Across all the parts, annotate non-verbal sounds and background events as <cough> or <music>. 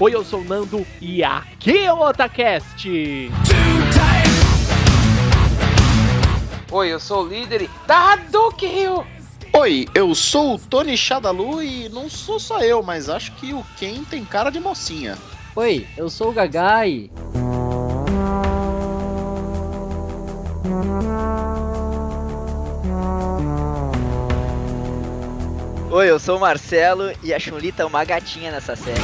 Oi, eu sou o Nando e aqui é o Otacast. Oi, eu sou o líder da Hadouken. Oi, eu sou o Tony Shadalu e não sou só eu, mas acho que o Ken tem cara de mocinha. Oi, eu sou o Gagai. Oi, eu sou o Marcelo e a Chun-Li tá uma gatinha nessa série.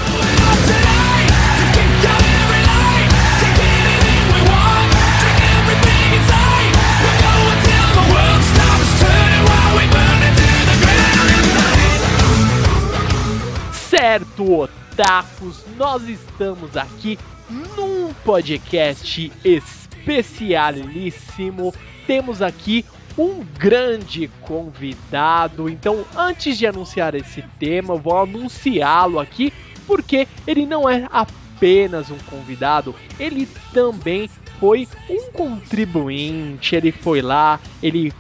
Certo, otakus, nós estamos aqui num podcast especialíssimo. Temos aqui um grande convidado. Então, antes de anunciar esse tema, vou anunciá-lo aqui porque ele não é apenas um convidado, ele também foi um contribuinte. Ele foi lá, ele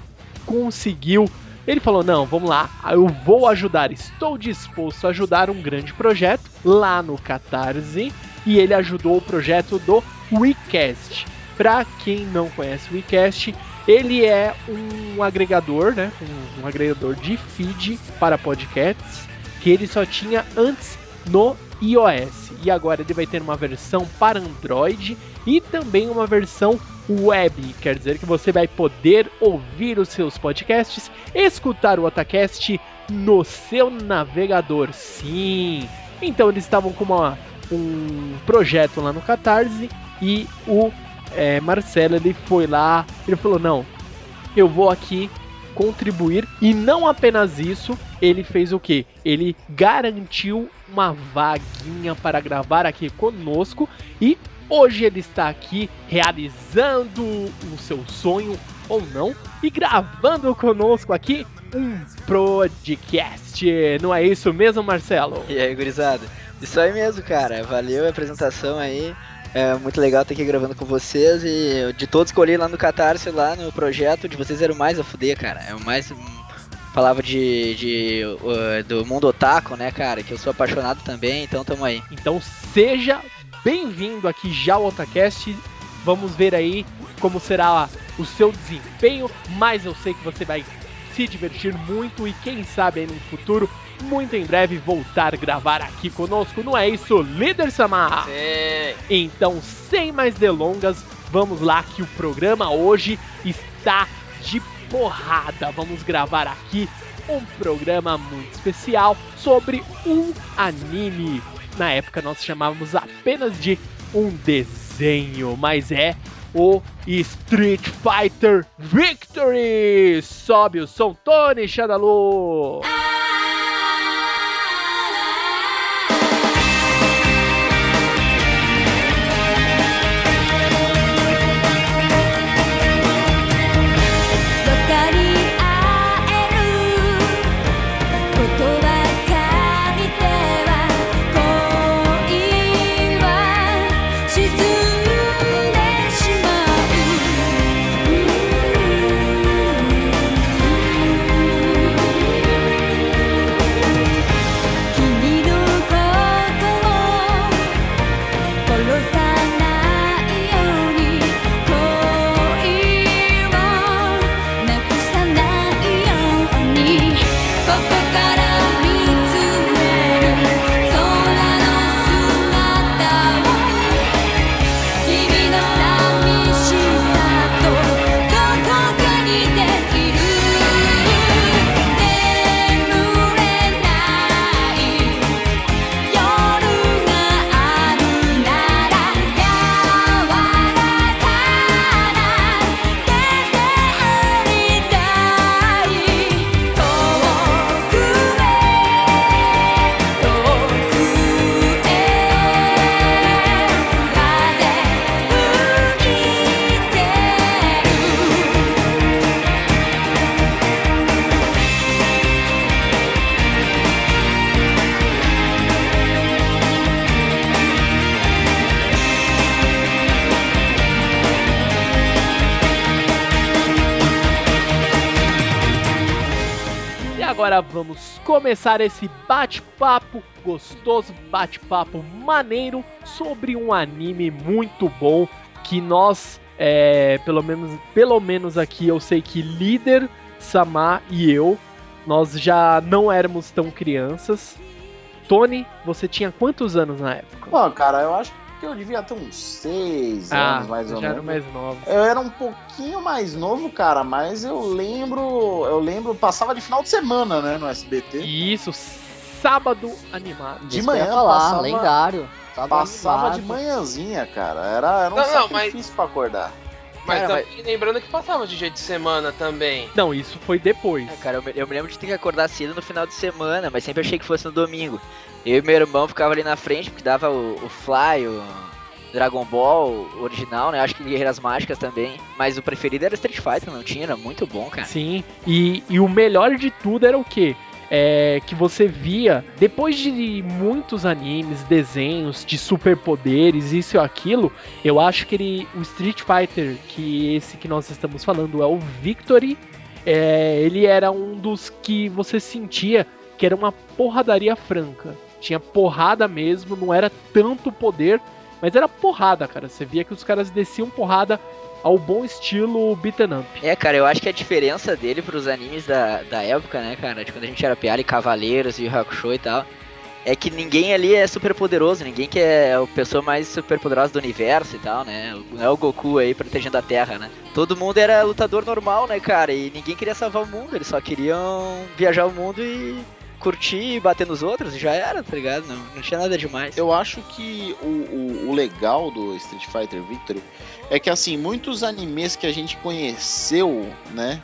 conseguiu ele falou: Não, vamos lá, eu vou ajudar, estou disposto a ajudar um grande projeto lá no Catarse. E ele ajudou o projeto do WeCast. Para quem não conhece o WeCast, ele é um agregador, né? Um, um agregador de feed para podcasts que ele só tinha antes no iOS. E agora ele vai ter uma versão para Android e também uma versão web, quer dizer que você vai poder ouvir os seus podcasts, escutar o Otacast no seu navegador. Sim. Então eles estavam com uma, um projeto lá no Catarse e o é, Marcelo ele foi lá, ele falou não, eu vou aqui contribuir e não apenas isso, ele fez o que? Ele garantiu uma vaguinha para gravar aqui conosco e Hoje ele está aqui realizando o seu sonho ou não e gravando conosco aqui um podcast. Não é isso mesmo, Marcelo? E aí, gurizada? Isso aí mesmo, cara. Valeu a apresentação aí. É muito legal estar aqui gravando com vocês e de todos olhei lá no Catarse, lá no projeto, de vocês era o mais a fuder, cara. É o mais falava de, de uh, do mundo otaku, né, cara? Que eu sou apaixonado também, então tamo aí. Então seja bem-vindo aqui já ao Otacast. Vamos ver aí como será o seu desempenho, mas eu sei que você vai se divertir muito e quem sabe aí no futuro, muito em breve, voltar a gravar aqui conosco. Não é isso, líder Samar? Sim. Então, sem mais delongas, vamos lá que o programa hoje está de porrada. Vamos gravar aqui um programa muito especial sobre um anime na época nós chamávamos apenas de um desenho, mas é o Street Fighter Victory! Sobe o som, Tony Shadalu! Agora vamos começar esse bate-papo gostoso, bate-papo maneiro sobre um anime muito bom que nós, é, pelo menos, pelo menos aqui eu sei que líder Samar e eu, nós já não éramos tão crianças. Tony, você tinha quantos anos na época? Pô, cara, eu acho que eu devia ter uns 6 anos, mais ou Ah, já era menos. mais novo. Eu era um pouquinho mais novo, cara, mas eu lembro. Eu lembro, passava de final de semana, né, no SBT. E isso, sábado animado. De Isso que manhã falar, passava- lendário. Sábado Passava animado. de manhãzinha, cara. Era, era um Não, não, sacrifício pra acordar. Mas Cara, também lembrando que passava de dia de semana também. Não, isso foi depois. É, cara, eu me, eu me lembro de ter que acordar cedo no final de semana, mas sempre achei que fosse no domingo. Eu e meu irmão ficava ali na frente, porque dava o, o Fly, o Dragon Ball o original, né? Acho que Guerreiras Mágicas também. Mas o preferido era Street Fighter, não tinha? Era muito bom, cara. Sim, e, e o melhor de tudo era o quê? É que você via, depois de muitos animes, desenhos de superpoderes, isso e aquilo, eu acho que ele, o Street Fighter, que esse que nós estamos falando é o Victory, é, ele era um dos que você sentia que era uma porradaria franca. Tinha porrada mesmo, não era tanto poder, mas era porrada, cara. Você via que os caras desciam porrada ao bom estilo beaten up. É, cara, eu acho que a diferença dele pros animes da, da época, né, cara, de quando a gente era piada e Cavaleiros e Hakusho e tal, é que ninguém ali é super poderoso, ninguém que é a pessoa mais super poderosa do universo e tal, né? Não é o Goku aí protegendo a Terra, né? Todo mundo era lutador normal, né, cara? E ninguém queria salvar o mundo, eles só queriam viajar o mundo e curtir e bater nos outros já era, tá ligado? Não, não tinha nada demais. Eu acho que o, o, o legal do Street Fighter Victory é que, assim, muitos animes que a gente conheceu, né,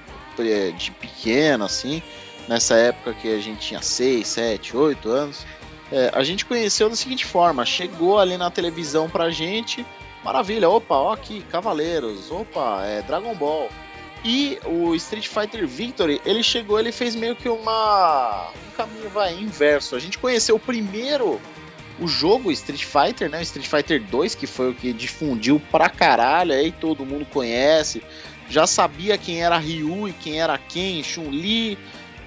de pequeno, assim, nessa época que a gente tinha 6, 7, 8 anos, é, a gente conheceu da seguinte forma: chegou ali na televisão pra gente, maravilha, opa, ó aqui, Cavaleiros, opa, é Dragon Ball. E o Street Fighter Victory, ele chegou, ele fez meio que uma um caminho vai inverso. A gente conheceu primeiro o jogo Street Fighter, né? O Street Fighter 2, que foi o que difundiu pra caralho, aí todo mundo conhece. Já sabia quem era Ryu e quem era quem, Chun-Li.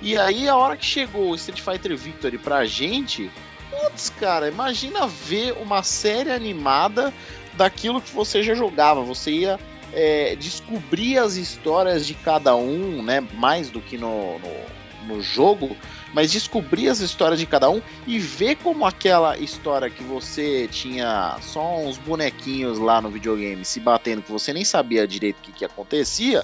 E aí a hora que chegou o Street Fighter Victory pra gente, putz, cara, imagina ver uma série animada daquilo que você já jogava. Você ia é, descobrir as histórias de cada um, né? Mais do que no, no, no jogo, mas descobrir as histórias de cada um e ver como aquela história que você tinha só uns bonequinhos lá no videogame se batendo, que você nem sabia direito o que, que acontecia.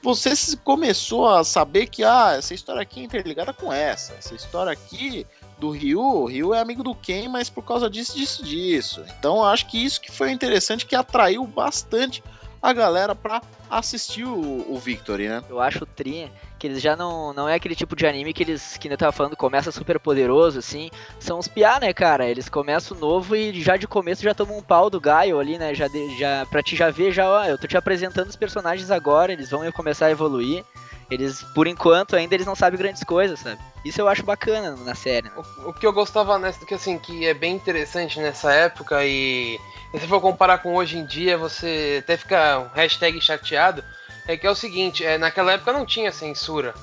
Você começou a saber que ah, essa história aqui é interligada com essa. Essa história aqui do Ryu, o Ryu é amigo do Ken, mas por causa disso, disso, disso. Então acho que isso que foi interessante, que atraiu bastante a galera pra assistir o, o Victory, né? Eu acho o Tri que eles já não, não é aquele tipo de anime que eles, que eu tava falando, começa super poderoso, assim. São os piá, né, cara? Eles começam novo e já de começo já tomam um pau do Gaio ali, né? Já, de- já, pra te já ver, já, ó, eu tô te apresentando os personagens agora, eles vão começar a evoluir. Eles, por enquanto, ainda eles não sabem grandes coisas, sabe? Isso eu acho bacana na série. né? O, o que eu gostava nessa, que assim, que é bem interessante nessa época e se for comparar com hoje em dia, você até fica hashtag chateado, é que é o seguinte, é, naquela época não tinha censura.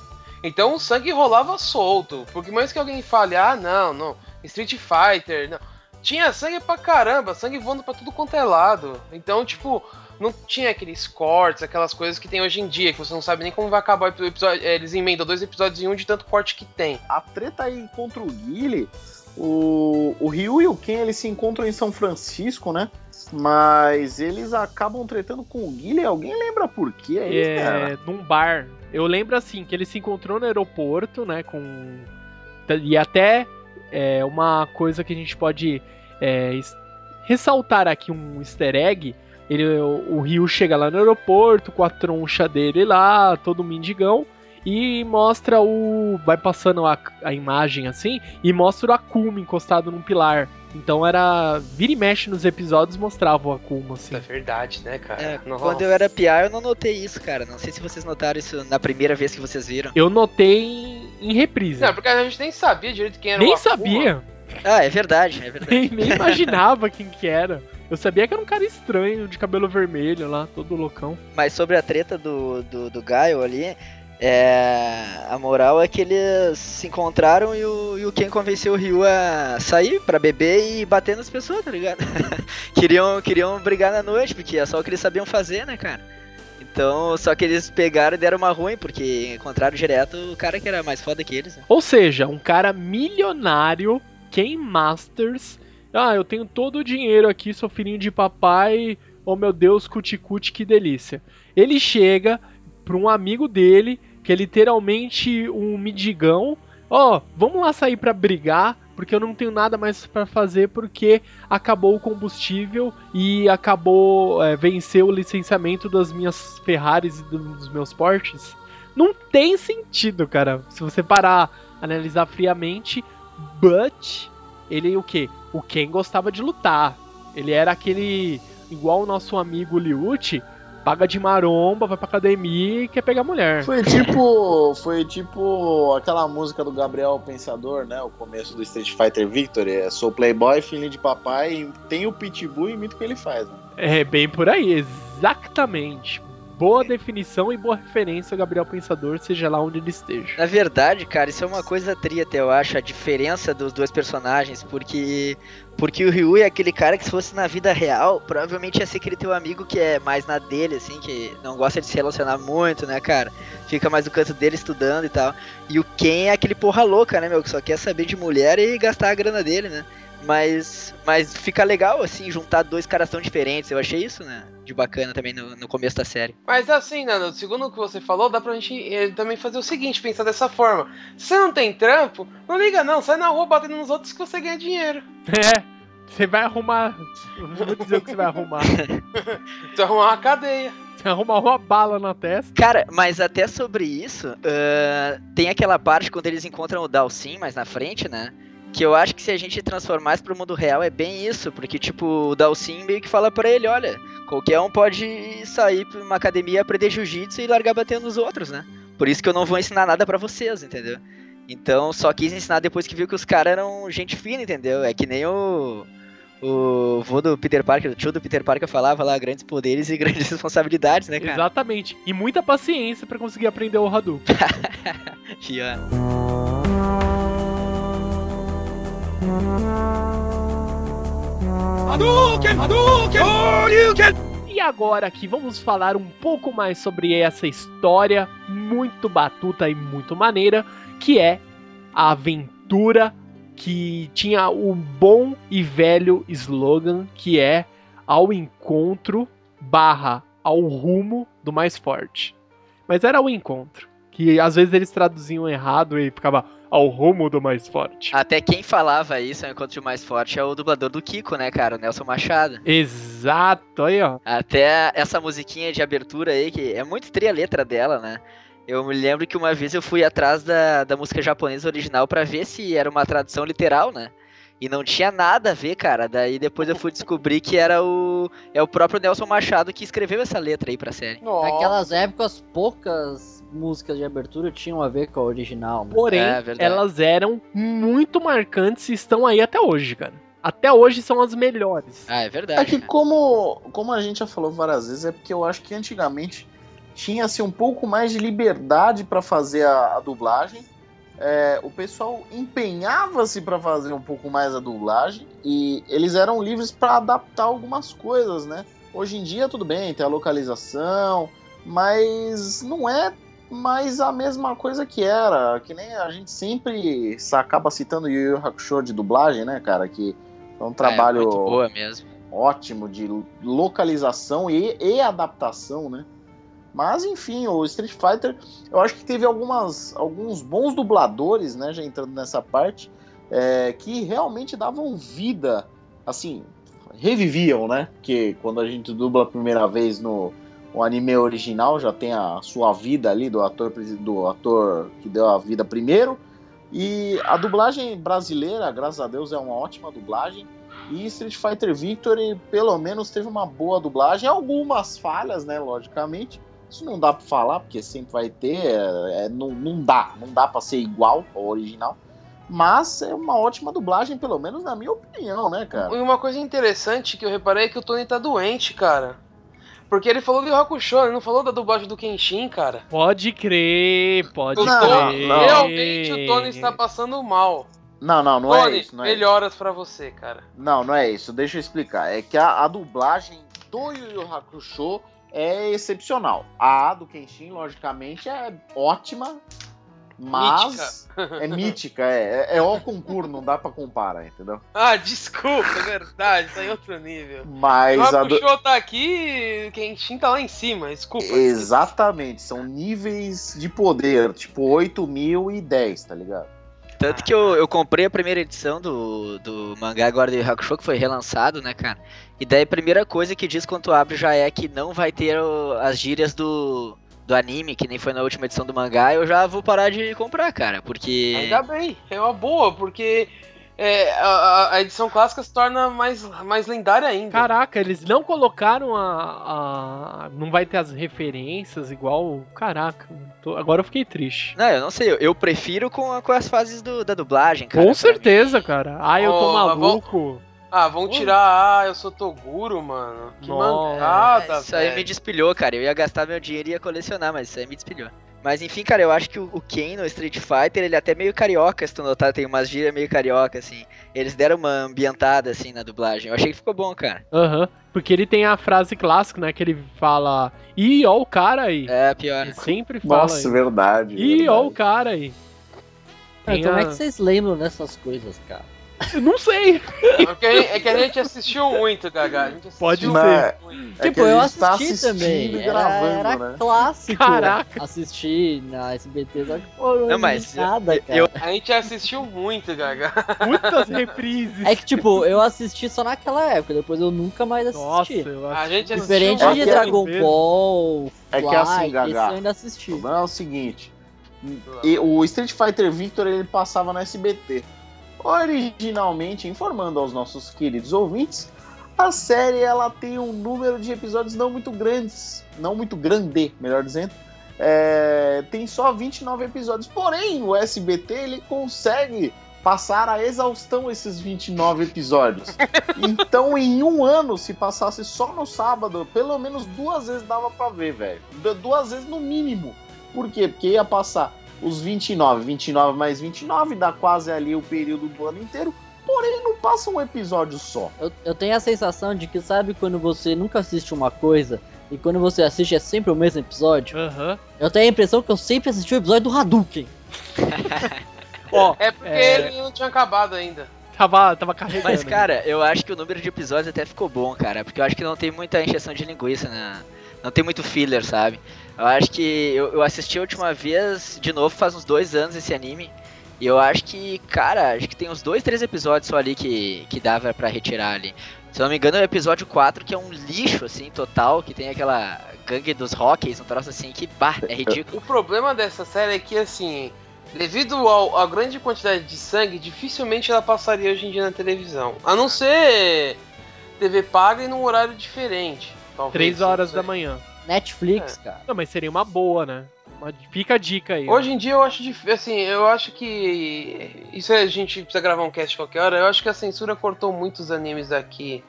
Então o sangue rolava solto, porque mais que alguém fale, ah não, não, Street Fighter, não. Tinha sangue pra caramba, sangue voando pra tudo quanto é lado. Então, tipo, não tinha aqueles cortes, aquelas coisas que tem hoje em dia, que você não sabe nem como vai acabar o episódio. é, Eles emendam dois episódios em um de tanto corte que tem. a treta aí contra o Guile, o, o Ryu e o Ken eles se encontram em São Francisco, né? Mas eles acabam tretando com o Guile. Alguém lembra por quê? aí, cara? é, num bar. Eu lembro assim que ele se encontrou no aeroporto, né? Com e até é, uma coisa que a gente pode é, es- ressaltar aqui um Easter egg. Ele, o, o Ryu chega lá no aeroporto com a troncha dele lá, todo mendigão. E mostra o. Vai passando a, a imagem assim e mostra o Akuma encostado num pilar. Então era. Vira e mexe nos episódios mostrava o Akuma, assim. É verdade, né, cara? É, Nossa. quando eu era piá, eu não notei isso, cara. Não sei se vocês notaram isso na primeira vez que vocês viram. Eu notei em, em reprise. Não, porque a gente nem sabia direito quem era nem o Akuma. sabia, Ah, é verdade, é verdade. <laughs> nem, nem imaginava quem que era. Eu sabia que era um cara estranho, de cabelo vermelho lá, todo loucão. Mas sobre a treta do, do, do Gaio ali, É, a moral é que eles se encontraram e o, e o Ken convenceu o Ryu a sair pra beber e bater nas pessoas, tá ligado? <laughs> queriam, queriam brigar na noite, porque é só o que eles sabiam fazer, né, cara? Então, só que eles pegaram e deram uma ruim, porque encontraram direto o cara que era mais foda que eles. Né? Ou seja, um cara milionário, Ken Masters. Ah, eu tenho todo o dinheiro aqui, sou filhinho de papai. Oh meu Deus, cuticute, que delícia. Ele chega pra um amigo dele, que é literalmente um midigão. Ó, oh, vamos lá sair pra brigar, porque eu não tenho nada mais para fazer, porque acabou o combustível e acabou, é, venceu o licenciamento das minhas Ferraris e dos meus Porsches. Não tem sentido, cara, se você parar, analisar friamente, but ele o que? O Ken gostava de lutar. Ele era aquele igual o nosso amigo Liucci, paga de maromba, vai pra academia e quer pegar mulher. Foi tipo. Foi tipo aquela música do Gabriel Pensador, né? O começo do Street Fighter Victory. É, sou playboy, filho de papai, tem o pitbull e imito o que ele faz, né? É bem por aí, exatamente boa definição e boa referência Gabriel Pensador, seja lá onde ele esteja. Na verdade, cara, isso é uma coisa trita, eu acho, a diferença dos dois personagens, porque porque o Ryu é aquele cara que se fosse na vida real, provavelmente ia ser aquele teu amigo que é mais na dele, assim, que não gosta de se relacionar muito, né, cara? Fica mais no canto dele estudando e tal. E o Ken é aquele porra louca, né, meu, que só quer saber de mulher e gastar a grana dele, né? Mas, mas fica legal, assim, juntar dois caras tão diferentes. Eu achei isso, né? De bacana também no, no começo da série. Mas assim, Nando, segundo o que você falou, dá pra gente eh, também fazer o seguinte, pensar dessa forma. Se você não tem trampo, não liga não, sai na rua batendo nos outros que você ganha dinheiro. <laughs> É, você vai arrumar. Vou dizer o que você vai arrumar. <laughs> você vai arrumar uma cadeia. Você arrumar uma bala na testa. Cara, mas até sobre isso, uh, tem aquela parte quando eles encontram o Dalsin mais na frente, né? Que eu acho que se a gente transformar isso pro mundo real é bem isso, porque tipo, o Dalsin meio que fala para ele, olha, qualquer um pode sair pra uma academia aprender jiu-jitsu e largar batendo nos outros, né? Por isso que eu não vou ensinar nada para vocês, entendeu? Então só quis ensinar depois que viu que os caras eram gente fina, entendeu? É que nem o. O vô do Peter Parker, o tio do Peter Parker falava lá grandes poderes e <laughs> grandes responsabilidades, né, cara? Exatamente. E muita paciência para conseguir aprender o Hadouken. <laughs> yeah. Hadouken! Hadouken! Hadouken! E agora aqui vamos falar um pouco mais sobre essa história muito batuta e muito maneira, que é a aventura que tinha o bom e velho slogan que é ao encontro barra ao rumo do mais forte. Mas era o encontro, que às vezes eles traduziam errado e ficava ao rumo do mais forte. Até quem falava isso, ao encontro do mais forte, é o dublador do Kiko, né, cara? O Nelson Machado. Exato, aí, ó. Até essa musiquinha de abertura aí, que é muito tri a letra dela, né? Eu me lembro que uma vez eu fui atrás da, da música japonesa original para ver se era uma tradução literal, né? E não tinha nada a ver, cara. Daí depois eu fui descobrir que era o é o próprio Nelson Machado que escreveu essa letra aí pra série. Naquelas épocas, poucas músicas de abertura tinham a ver com a original. Né? Porém, é, elas eram muito marcantes e estão aí até hoje, cara. Até hoje são as melhores. Ah, é verdade. É que como, como a gente já falou várias vezes, é porque eu acho que antigamente tinha-se um pouco mais de liberdade para fazer a, a dublagem. É, o pessoal empenhava-se para fazer um pouco mais a dublagem e eles eram livres para adaptar algumas coisas, né? Hoje em dia tudo bem, tem a localização, mas não é mais a mesma coisa que era. Que nem a gente sempre acaba citando o Yu Yu Hakusho de dublagem, né, cara? Que é um trabalho é, ótimo de localização e, e adaptação, né? Mas enfim, o Street Fighter, eu acho que teve algumas, alguns bons dubladores, né, já entrando nessa parte, é, que realmente davam vida, assim, reviviam, né? Que quando a gente dubla a primeira vez no o anime original, já tem a sua vida ali do ator, do ator que deu a vida primeiro. E a dublagem brasileira, graças a Deus, é uma ótima dublagem. E Street Fighter Victory, pelo menos, teve uma boa dublagem. Algumas falhas, né, logicamente. Isso não dá para falar, porque sempre vai ter, é, é, não, não dá, não dá para ser igual ao original. Mas é uma ótima dublagem, pelo menos na minha opinião, né, cara? E uma coisa interessante que eu reparei é que o Tony tá doente, cara. Porque ele falou do Hakusho, ele não falou da dublagem do Kenshin, cara. Pode crer, pode Não, crer. não. Realmente o Tony está passando mal. Não, não, não Tony, é isso. Não é melhoras pra você, cara. Não, não é isso. Deixa eu explicar. É que a, a dublagem do Yu Yu Hakusho é excepcional. A do Kenshin, logicamente, é ótima, mas <laughs> é mítica, é, é, é o concurso, não dá pra comparar, entendeu? Ah, desculpa, é verdade, tá em outro nível. Mas o a do... Hakusho tá aqui, Kenshin tá lá em cima, desculpa. Exatamente, são níveis de poder, tipo 8 mil e 10, tá ligado? Tanto que eu, eu comprei a primeira edição do, do mangá agora de Hakusho, que foi relançado, né, cara? E daí a primeira coisa que diz quando tu abre já é que não vai ter o- as gírias do, do anime, que nem foi na última edição do mangá, eu já vou parar de comprar, cara, porque... Ainda bem, é uma boa, porque é, a, a- a edição clássica se torna mais, mais lendária ainda. Caraca, eles não colocaram a, a- Não vai ter as referências igual. Caraca, tô- agora eu fiquei triste. Não, eu não sei, eu, eu prefiro com, a- com as fases do- da dublagem, cara. Com certeza, cara. Ai, eu tô Oh, maluco. Ah, vão tirar, ah, eu sou Toguro, mano. Que Nossa. mancada, Isso aí me velho. despilhou, cara. Eu ia gastar meu dinheiro e ia colecionar, mas isso aí me despilhou. Mas enfim, cara, eu acho que o Ken no Street Fighter, ele é até meio carioca, se tu notar, tem umas gírias meio carioca, assim. Eles deram uma ambientada, assim, na dublagem. Eu achei que ficou bom, cara. Aham. Porque ele tem a frase clássica, né? Que ele fala. Ih, ó o cara aí. É, pior. Ele sempre fala. Nossa, isso. verdade. Ih, ó o cara aí. Ah, Tem Como é a- que vocês lembram dessas coisas, cara? Eu não sei. Porque é que a gente assistiu muito, Gaga. A gente assistiu Pode ser. muito. É tipo, que a eu gente tá assisti assistindo também. Era, gravando, era né? clássico Caraca. assistir na SBT, só que pô, não, Não, mas nada, eu- cara. eu- A gente assistiu muito, Gaga. Muitas reprises. É que, tipo, eu assisti só naquela época, depois eu nunca mais Nossa, assisti. eu A acho. gente assistiu Diferente É de que- Dragon vezes. Ball, É que Fly, assim, esse Gaga, eu ainda assisti. O problema é o seguinte: e o Street Fighter Victor ele passava no SBT. Originalmente, informando aos nossos queridos ouvintes, a série ela tem um número de episódios não muito grandes, não muito grande, melhor dizendo. É, tem só 29 episódios. Porém, o SBT ele consegue passar a exaustão esses 29 episódios. <laughs> então, em um ano, se passasse só no sábado, pelo menos duas vezes dava pra ver, velho. Du- Duas vezes no mínimo. Por quê? Porque ia passar os 29, 29 mais 29, dá quase ali o período do ano inteiro. Porém, não passa um episódio só. Eu, eu tenho a sensação de que, sabe, quando você nunca assiste uma coisa e quando você assiste é sempre o mesmo episódio? Aham. Eu tenho a impressão que eu sempre assisti o episódio do Hadouken. <laughs> Ó, É porque É. ele não tinha acabado ainda. tava, tava carregando. Mas, cara, eu acho que o número de episódios até ficou bom, cara. Porque eu acho que não tem muita encheção de linguiça, né? Não tem muito filler, sabe? Eu acho que eu, eu assisti a última vez, de novo, faz uns dois anos esse anime. E eu acho que, cara, acho que tem uns dois, três episódios só ali que, que dava pra retirar ali. Se não me engano, é o episódio 4, que é um lixo, assim, total, que tem aquela gangue dos rockies, um troço assim, que, bah, é ridículo. O problema dessa série é que, assim, devido ao- à grande quantidade de sangue, dificilmente ela passaria hoje em dia na televisão. A não ser TV paga e num horário diferente. Talvez, Três horas da manhã. Netflix, cara. Não, mas seria uma boa, né? Uma- Fica a dica aí. ó. Hoje em dia eu acho difícil, assim, eu acho que isso a gente precisa gravar um cast qualquer hora. Eu acho que a censura cortou muitos animes daqui.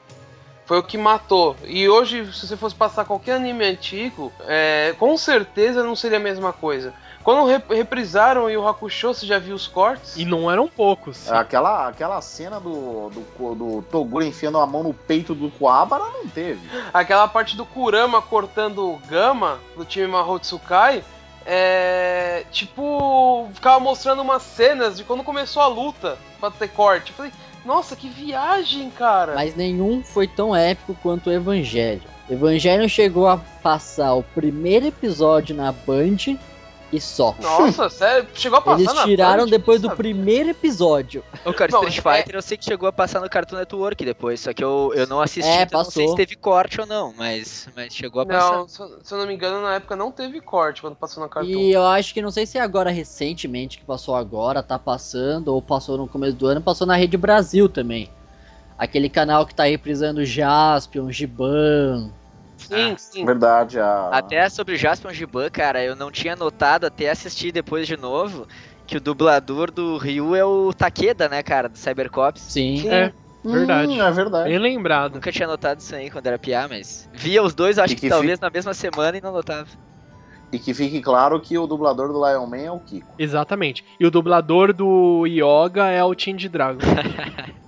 Foi o que matou. E hoje, se você fosse passar qualquer anime antigo, é, com certeza não seria a mesma coisa. Quando rep- reprisaram o Yu Hakusho, você já viu os cortes? E não eram poucos. Aquela, aquela cena do, do, do Toguro enfiando a mão no peito do Kuwabara não teve. Aquela parte do Kurama cortando o Gama do time Mahotsukai, é. Tipo, ficava mostrando umas cenas de quando começou a luta pra ter corte. Eu falei, nossa, que viagem, cara! Mas nenhum foi tão épico quanto o Evangelho. Evangelho chegou a passar o primeiro episódio na Band e só. Nossa, sério, chegou a passar Eles na tiraram Band? depois do Sabe? primeiro episódio. O cara, Não, Street é- Fighter eu sei que chegou a passar no Cartoon Network depois, só que eu, eu não assisti, É, então não sei se teve corte ou não, mas, mas chegou a passar. Não, se, eu- se eu não me engano, na época não teve corte quando passou na Cartoon. E eu acho que não sei se é agora recentemente que passou agora, tá passando, ou passou no começo do ano, passou na Rede Brasil também. Aquele canal que tá reprisando Jaspion, Giban. Sim, sim. Verdade, a. Até sobre Jaspion Giban, cara, eu não tinha notado até assistir depois de novo que o dublador do Ryu é o Takeda, né, cara, do Cybercops. Sim. Sim. É. Verdade. Hum, é verdade. Bem lembrado. Nunca tinha notado isso aí quando era piá, mas via os dois, acho que, que talvez na mesma semana e não notava. E que fique claro que o dublador do Lion Man é o Kiko. Exatamente. E o dublador do Yoga é o Tindy Dragon. <laughs>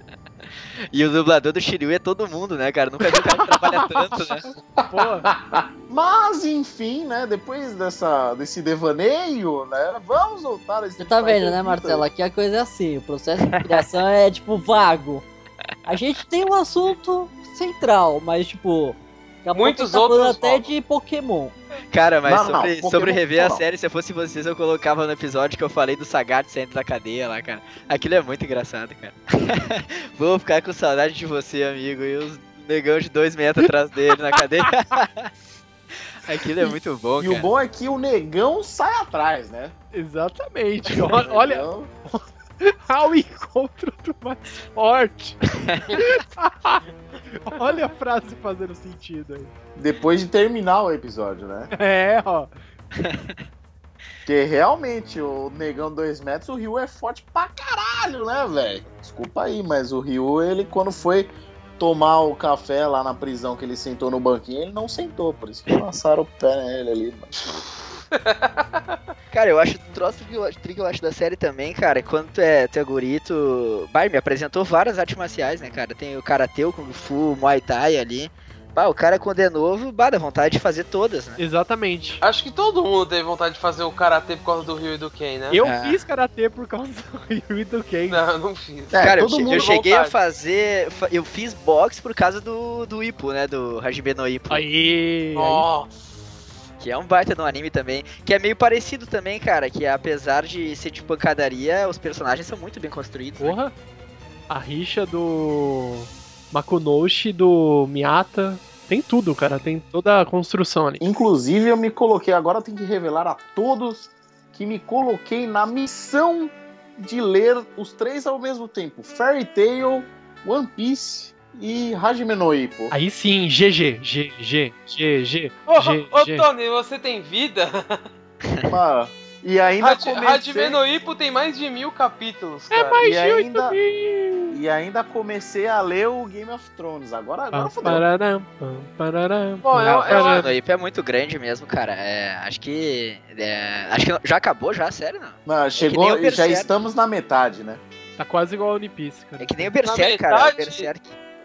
E o dublador do Shiryu é todo mundo, né, cara? Nunca vi um cara que trabalha tanto, né? Pô, Mas, enfim, né? Depois dessa, desse devaneio, né? Vamos voltar a Você tá vendo, né, Marcelo? Aqui a coisa é assim, o processo de criação é tipo vago. A gente tem um assunto central, mas tipo. Daqui a pouco Muitos tá falando outros até de Pokémon. Cara, mas Não, não, sobre, Pokémon sobre rever a não. série, se eu fosse vocês, eu colocava no episódio que eu falei do Sagat saindo da cadeia lá, cara. Aquilo é muito engraçado, cara. <laughs> Vou ficar com saudade de você, amigo, e os negão de dois metros atrás dele na cadeia. <laughs> Aquilo é muito bom, E cara. o bom é que o negão sai atrás, né? exatamente. Olha, olha <laughs> ao encontro do mais forte. <laughs> olha a frase fazendo sentido aí. depois de terminar o episódio, né? <laughs> É, ó. Porque realmente, o negão 2 metros, o Ryu é forte pra caralho, né, velho? Desculpa aí, mas o Ryu, ele quando foi tomar o café lá na prisão que ele sentou no banquinho, ele não sentou, por isso que lançaram o pé nele ali. mano. <laughs> Cara, eu acho o troço que eu acho, que eu acho da série também, cara, é quando tu é, tu é guri, tu... Bah, me apresentou várias artes marciais, né, cara? Tem o Karatê, o Kung Fu, o Muay Thai ali. Bah, o cara quando é novo, bah, dá vontade de fazer todas, né? Exatamente. Acho que todo mundo teve vontade de fazer o karatê por causa do Ryu e do Ken, né? Eu É. fiz karatê por causa do <laughs> Ryu e do Ken. Não, eu não fiz. É, cara, eu, todo che- mundo eu cheguei a vontade. fazer. fa- Eu fiz boxe por causa do, do Ippo, né? Do Hajime no Ippo. Aí. Nossa. Que é um baita de um anime também. Que é meio parecido também, cara. Que apesar de ser de pancadaria, os personagens são muito bem construídos. né? Porra. A rixa do Makunoshi, do Miata. Tem tudo, cara. Tem toda a construção ali. Inclusive, eu me coloquei, agora eu tenho que revelar a todos que me coloquei na missão de ler os três ao mesmo tempo: Fairy Tail, One Piece e Hajime no Ippo. Aí sim, GG, GG, GG, Ô, GG. ô, Tony, você tem vida? <laughs> Mano, e ainda Hajime comecei, no Ippo tem mais de mil capítulos, É cara. mais E de ainda- 8 mil. e ainda comecei a ler o Game of Thrones. Agora, agora fodeu. pararam, pararam, Bom, eu- eu-. Mano, o Ippo é muito grande mesmo, cara. É, acho que. é, acho que já acabou já a série, não? Não, chegou, o já estamos na metade, né? Tá quase igual ao One Piece, cara. É que nem o Berserk, cara. O Berserk.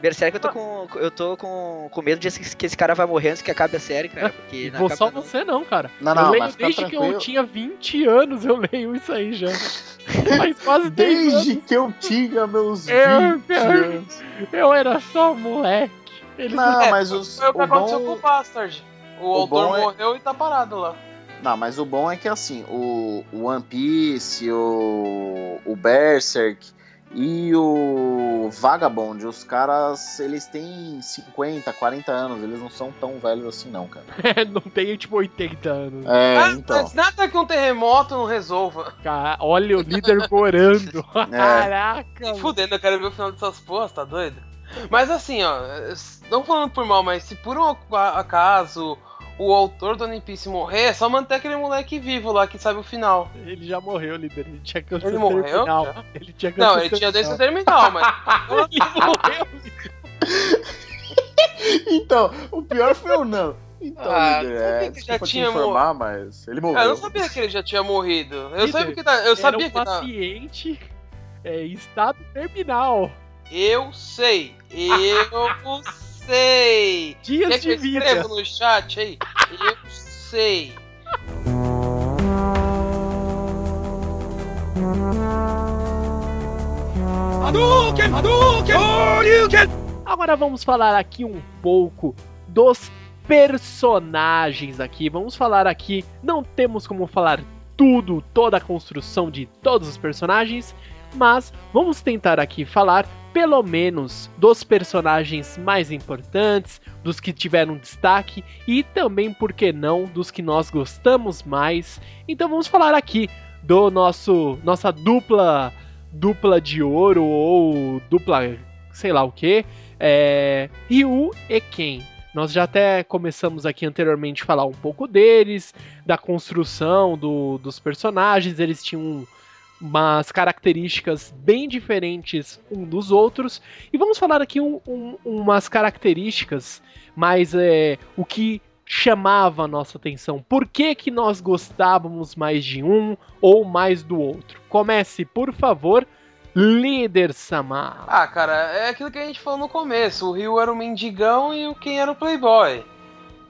Berserk eu tô com. Eu tô com, com medo de esse- que esse cara vai morrer antes que acabe a série, cara. <laughs> Porque E não só não. você não, cara. Não, eu não, leio mas fica desde que eu tinha 20 anos, eu leio isso aí já. <laughs> Faz quase 10 anos. Desde que eu tinha meus Eu- 20 anos. Eu era só moleque. Eles Não, É, mas os, Foi o que o aconteceu com bom... o Bastard. O, autor bom é- morreu e tá parado lá. Não, mas o bom é que assim, o, o One Piece, o, o Berserk e o Vagabond, os caras, eles têm 50, 40 anos, eles não são tão velhos assim não, cara. <laughs> não tem tipo 80 anos. É, Ah, então. Mas nada que um terremoto não resolva. Cara, olha o líder gorando. <laughs> É. Caraca. Fudendo, eu quero ver o final dessas porras, tá doido? Mas assim, ó, não falando por mal, mas se por um ac- acaso o autor do One Piece morrer, é só manter aquele moleque vivo lá que sabe o final. Ele já morreu, líder. Ele tinha câncer Ele morreu? terminal. já? Ele tinha câncer Não, ele tinha doença terminal, mas. <laughs> Ele morreu. Então, o pior foi o não. Então, Ah, líder, é, que já tinha informar, mas ele Ah, eu morreu. não sabia que ele já tinha morrido. Eu Líder, sabia que tá. Eu sabia Era que um tá. paciente é, em estado terminal. Eu sei. Eu <laughs> sei. Dias Quer que eu de vida. escrevo no chat aí? Eu sei. Agora vamos falar aqui um pouco dos personagens aqui. Vamos falar aqui, não temos como falar tudo, toda a construção de todos os personagens, mas vamos tentar aqui falar pelo menos dos personagens mais importantes, dos que tiveram destaque e também, por que não, dos que nós gostamos mais. Então vamos falar aqui do nosso nossa dupla dupla de ouro ou dupla sei lá o que, é, Ryu e Ken. Nós já até começamos aqui anteriormente a falar um pouco deles, da construção do- dos personagens. Eles tinham umas características bem diferentes um dos outros. E vamos falar aqui um, um, umas características mais é, o que chamava a nossa atenção. Por que, que nós gostávamos mais de um ou mais do outro? Comece, por favor, líder Samar. Ah, cara, é aquilo que a gente falou no começo. O Rio era o mendigão e o Ken era o playboy.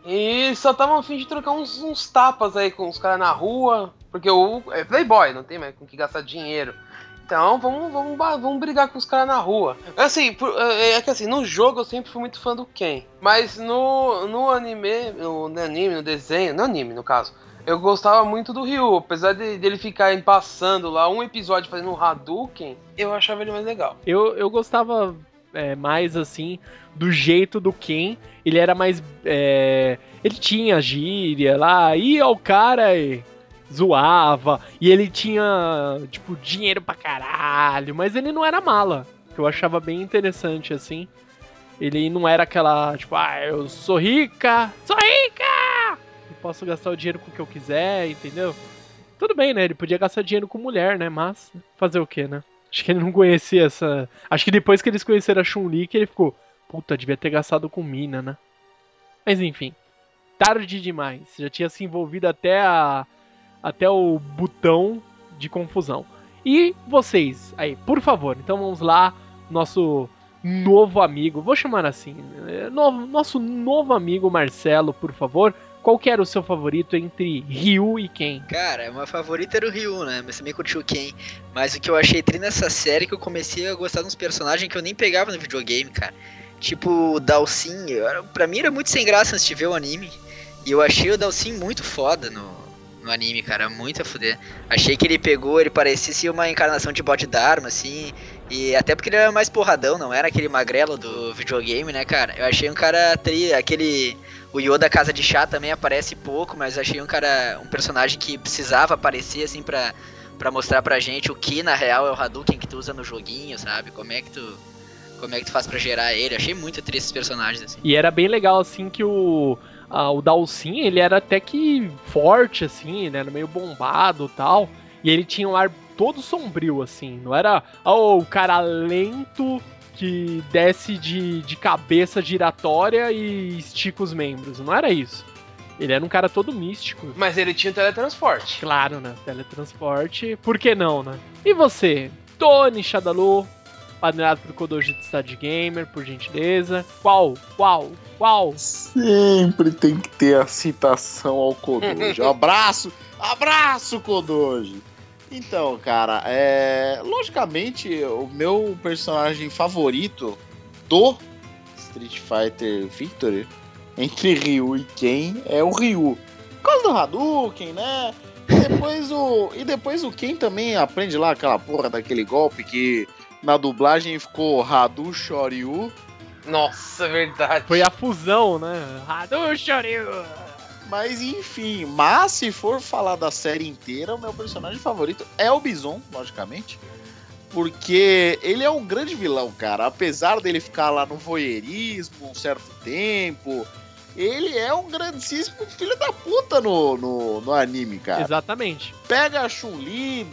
E só estavam a fim de trocar uns, uns tapas aí com os caras na rua. Porque o é playboy, não tem mais com que gastar dinheiro. Então vamos, vamos, vamos brigar com os caras na rua. Assim, por, é, é que assim, no jogo eu sempre fui muito fã do Ken. Mas no, no anime, no, no anime, no desenho, no anime no caso, eu gostava muito do Ryu. Apesar de, dele ficar passando lá um episódio fazendo um Hadouken, eu achava ele mais legal. Eu, eu gostava é, mais assim do jeito do Ken. Ele era mais. É, ele tinha gíria lá, ia o cara e zoava. E ele tinha, tipo, dinheiro pra caralho. Mas ele não era mala. Que eu achava bem interessante, assim. Ele não era aquela, tipo, ah, eu sou rica, sou rica! Eu posso gastar o dinheiro com o que eu quiser, entendeu? Tudo bem, né? Ele podia gastar dinheiro com mulher, né? Mas fazer o quê, né? Acho que ele não conhecia essa. Acho que depois que eles conheceram a Chun-Li, que ele ficou, puta, devia ter gastado com mina, né? Mas enfim, tarde demais. Já tinha se envolvido até a até o botão de confusão. E vocês, aí, por favor, então vamos lá, nosso novo amigo, vou chamar assim, né, novo, nosso novo amigo Marcelo, por favor. Qual que era o seu favorito entre Ryu e Ken? Cara, meu favorito era o Ryu, né? Mas também curti o Ken. Mas o que eu achei tri nessa série é que eu comecei a gostar de uns personagens que eu nem pegava no videogame, cara. Tipo o Dalsin, pra mim era muito sem graça antes de ver o anime. E eu achei o Dalsin muito foda no, no anime, cara, muito a fuder. Achei que ele pegou, ele parecia uma encarnação de bode Dharma, assim, e até porque ele era mais porradão, não era aquele magrelo do videogame, né, cara? Eu achei um cara tri, aquele o Yoda Casa de Chá também aparece pouco, mas achei um cara, um personagem que precisava aparecer assim pra, pra mostrar pra gente o que na real é o Hadouken que tu usa no joguinho, sabe? Como é que tu como é que tu faz para gerar ele? Achei muito triste esses personagens assim. E era bem legal assim que o ah, o Dalsin, ele era até que forte, assim, né? Era meio bombado tal. E ele tinha um ar todo sombrio, assim. Não era oh, o cara lento que desce de, de cabeça giratória e estica os membros. Não era isso. Ele era um cara todo místico. Mas ele tinha teletransporte. Claro, né? Teletransporte. Por que não, né? E você, Tony Shadalu, patrocinado por Kodoji de Stad Gamer, por gentileza. Qual? Qual? Qual? Sempre tem que ter a citação ao Kodoji. <laughs> abraço! Abraço, Kodoji! Então, cara, é... logicamente o meu personagem favorito do Street Fighter Victory entre Ryu e Ken é o Ryu. Por causa do Hadouken, né? E depois o, e depois o Ken também aprende lá aquela porra daquele golpe que na dublagem ficou Radu Shoryu. Nossa, é verdade. Foi a fusão, né? Radu Shoryu. Mas enfim, mas se for falar da série inteira, o meu personagem favorito é o Bison, logicamente. Porque ele é um grande vilão, cara. Apesar dele ficar lá no voyeurismo um certo tempo, ele é um grandíssimo filho da puta no, no, no anime, cara. Exatamente. Pega a Chun-Li,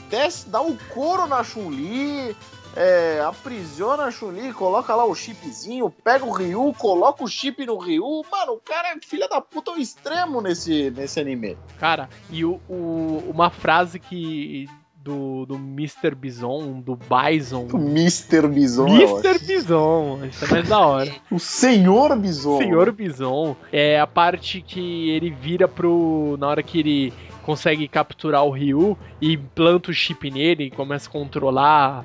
dá o um couro na Chun-Li, é, aprisiona a Chun-Li, coloca lá o chipzinho, pega o Ryu, coloca o chip no Ryu. Mano, o cara é filha da puta ao extremo nesse, nesse anime. Cara, e o, o, uma frase que. Do, do Mr. Bison, do Bison. O Mr. Bison. Mr. É Bison, isso é mais da hora. o Senhor Bison. Senhor Bison. É a parte que ele vira pro. Na hora que ele consegue capturar o Ryu e implanta o chip nele e começa a controlar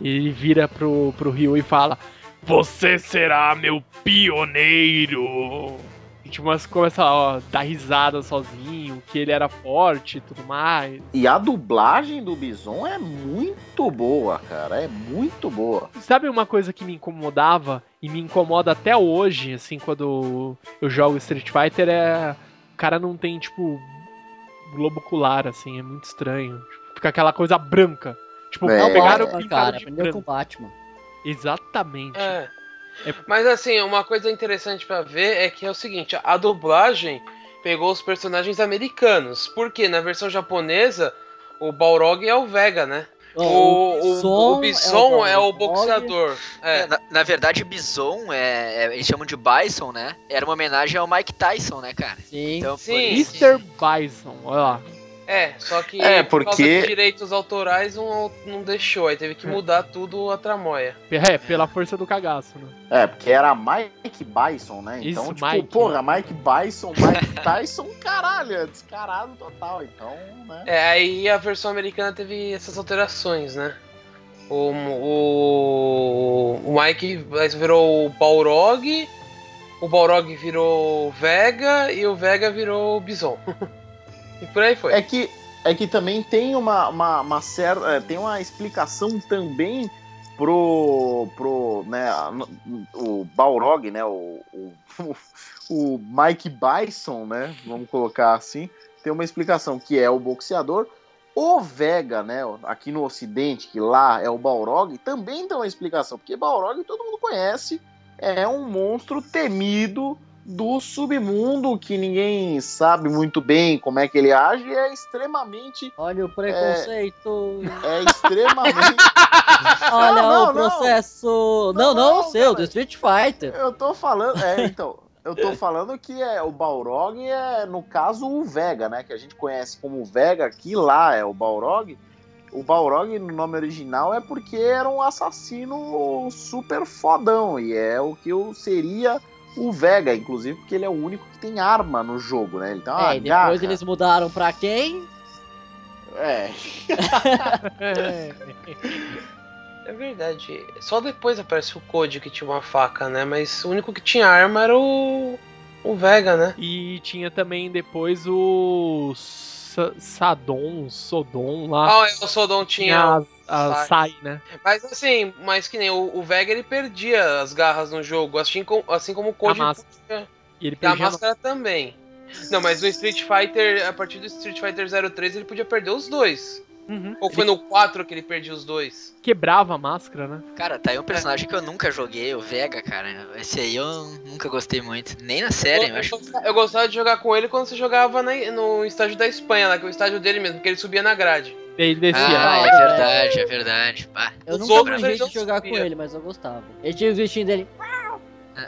ele vira pro, pro Ryu e fala: Você será meu pioneiro! E tipo, mas começa a dar risada sozinho, que ele era forte e tudo mais. E a dublagem do Bison é muito boa, cara. É muito boa. Sabe uma coisa que me incomodava e me incomoda até hoje, assim, quando eu jogo Street Fighter, é. O cara não tem, tipo, globo ocular, assim, é muito estranho. Fica aquela coisa branca. Tipo, é. pegaram o cara, aprendeu com o Batman. Exatamente. É. é. Mas assim, uma coisa interessante para ver é que é o seguinte, a dublagem pegou os personagens americanos, porque na versão japonesa o Balrog é o Vega, né? O, o, Bison o Bison é o, Balrog. boxeador. É, É. na, na verdade, Bison, é, é- eles chamam de Bison, né? Era uma homenagem ao Mike Tyson, né, cara? Sim. Então, Sim. Mr. Bison, olha lá. É, só que É, por causa porque- de direitos autorais não, não deixou, aí teve que mudar tudo a tramóia. É, pela força do cagaço, né? É, porque era Mike Bison, né? Então, Isso, tipo, Mike. porra, Mike Bison, Mike <laughs> Tyson, caralho, é descarado total. Então, né? É, aí a versão americana teve essas alterações, né? O, o, o Mike virou o Balrog, o Balrog virou o Vega e o Vega virou o Bison. <laughs> e por aí foi. É que, é que também tem uma, uma, uma certa. é, Tem uma explicação também pro. pro né, o Balrog, né? O, o, <laughs> o Mike Bison, né? Vamos colocar assim. Tem uma explicação que é o boxeador. O Vega, né? Aqui no Ocidente, que lá é o Balrog, também tem uma explicação. Porque Balrog todo mundo conhece. É um monstro temido do submundo que ninguém sabe muito bem como é que ele age é extremamente Olha o preconceito. é extremamente <laughs> Olha Não, não, o processo. Não, não, Não, o seu, cara. do Street Fighter. eu tô falando é então eu tô falando que é o Balrog é no caso o Vega né que a gente conhece como Vega que lá é o Balrog o Balrog no nome original é porque era um assassino super fodão e é o que eu seria o Vega inclusive porque ele é o único que tem arma no jogo né ele tem uma é, e depois garra. eles mudaram pra quem? é <laughs> É. Verdade. Só depois aparece o Code que tinha uma faca, né? Mas o único que tinha arma era o. O Vega, né? E tinha também depois o Sa- Sadon, Sodom lá. Ah, o Sodom tinha tinha. a, a Sai. Né? Mas assim, mas que nem o, o Vega ele perdia as garras no jogo, assim como, assim como o Code A máscara. podia- E ele e a perdia máscara também. Não, mas no Street Fighter, a partir do Street Fighter 03, ele podia perder os dois. Uhum. Ou foi no 4 que ele perdia os dois? Quebrava a máscara, né? Cara, tá aí um personagem que eu nunca joguei, o Vega, cara. Esse aí eu nunca gostei muito. Nem na série, eu acho. Eu gostava de jogar com ele quando você jogava na- no estádio da Espanha, lá, que é o estádio dele mesmo, porque ele subia na grade. Ele descia. Ah, é Ah, verdade, é verdade. Pá. Eu nunca não de jogar com ele, mas eu gostava. Ele tinha os bichinhos dele.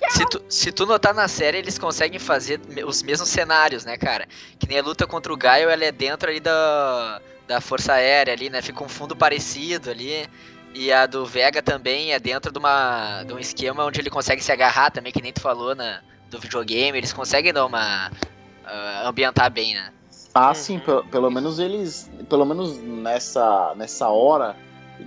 Se tu, se tu notar na série, eles conseguem fazer os mesmos cenários, né, cara? Que nem a luta contra o Gaio, ela é dentro ali da, da Força Aérea ali, né? Fica um fundo parecido ali. E a do Vega também é dentro de, uma, de um esquema onde ele consegue se agarrar também, que nem tu falou na, do videogame. Eles conseguem dar uma. ah, ambientar bem, né? Ah, sim, Uhum. pelo, pelo menos eles, pelo menos nessa, nessa hora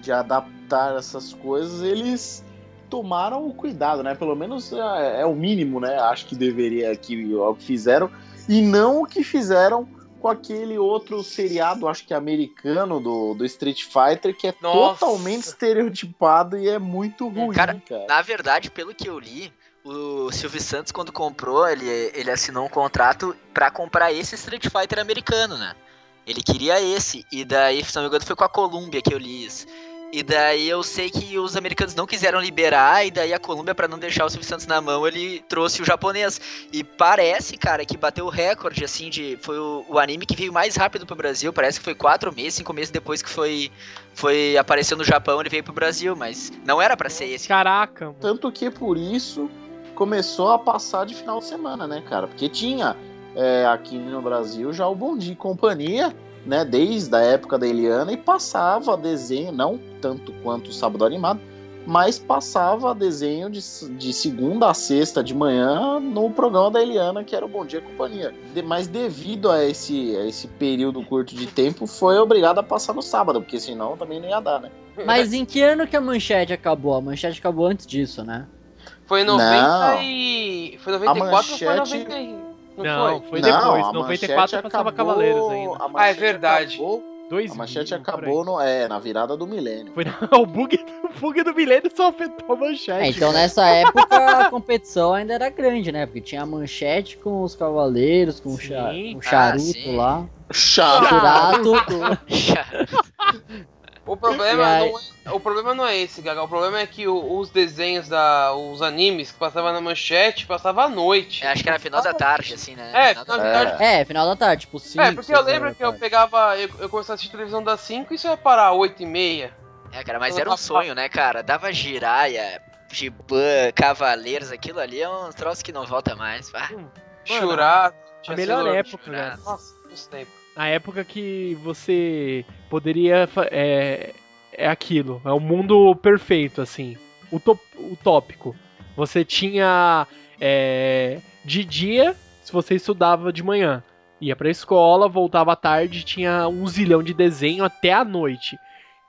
de adaptar essas coisas, eles tomaram o cuidado, né? Pelo menos é, é o mínimo, né? Acho que deveria que o que fizeram e não o que fizeram com aquele outro seriado, acho que americano do, do Street Fighter, que é Nossa. totalmente estereotipado e é muito ruim, Cara, cara. Na verdade, pelo que eu li, o Silvio Santos, quando comprou, ele, ele assinou um contrato pra comprar esse Street Fighter americano, né? Ele queria esse. E daí, se não me engano, foi com a Columbia que eu li isso. E daí eu sei que os americanos não quiseram liberar, e daí a Columbia, pra não deixar o Silvio Santos na mão, ele trouxe o japonês. E parece, cara, que bateu o recorde, assim, de. Foi o, o anime que veio mais rápido pro Brasil. Parece que foi quatro meses, cinco meses depois que foi. Foi apareceu no Japão, ele veio pro Brasil, mas não era pra ser esse. Caraca, mano. Tanto que por isso começou a passar de final de semana, né, cara? Porque tinha é, aqui no Brasil já o Bom Dia e Companhia, né? Desde a época da Eliana e passava desenho, não tanto quanto o Sábado Animado, mas passava desenho de, de segunda a sexta de manhã no programa da Eliana, que era o Bom Dia e Companhia. De- mas devido a esse, a esse período curto de tempo, foi obrigado a passar no sábado, porque senão também não ia dar, né? Mas em que ano que a manchete acabou? A manchete acabou antes disso, né? Foi em Não. 90 e. Foi 94 ou foi manchete- 90 e... Não, Não, foi? foi Não, depois. a 94 manchete passava acabou- Cavaleiros ainda. a Ah, é verdade. acabou- Dois a manchete acabou no, é, na virada do milênio. Foi <laughs> o bug, o bug do milênio só afetou a manchete. É, então nessa época a <laughs> competição ainda era grande, né? Porque tinha a manchete com os cavaleiros, com Sim. o charuto Ah, lá. Chato. Churato. <laughs> O problema, aí- não é, o problema não é esse, Gaga. O problema é que o- os desenhos, da, os animes que passavam na manchete, passavam à noite. Eu acho que era final da tarde, assim, né? É, Final da final da tarde. É, final da tarde, tipo 5. É, porque eu lembro que eu pegava. Eu, eu começava a assistir televisão das 5 e isso ia parar 8 e meia. É, cara, mas era um sonho, né, cara? Dava giraia, gibã, cavaleiros, aquilo ali é um troço que não volta mais. Ah, Chorar. A melhor época, cara. Nossa, os tempos. A época que você poderia. É, é aquilo. É o mundo perfeito, assim. Utop, utópico. Você tinha. é, de dia, se você estudava de manhã. Ia pra escola, voltava à tarde, tinha um zilhão de desenho até a noite.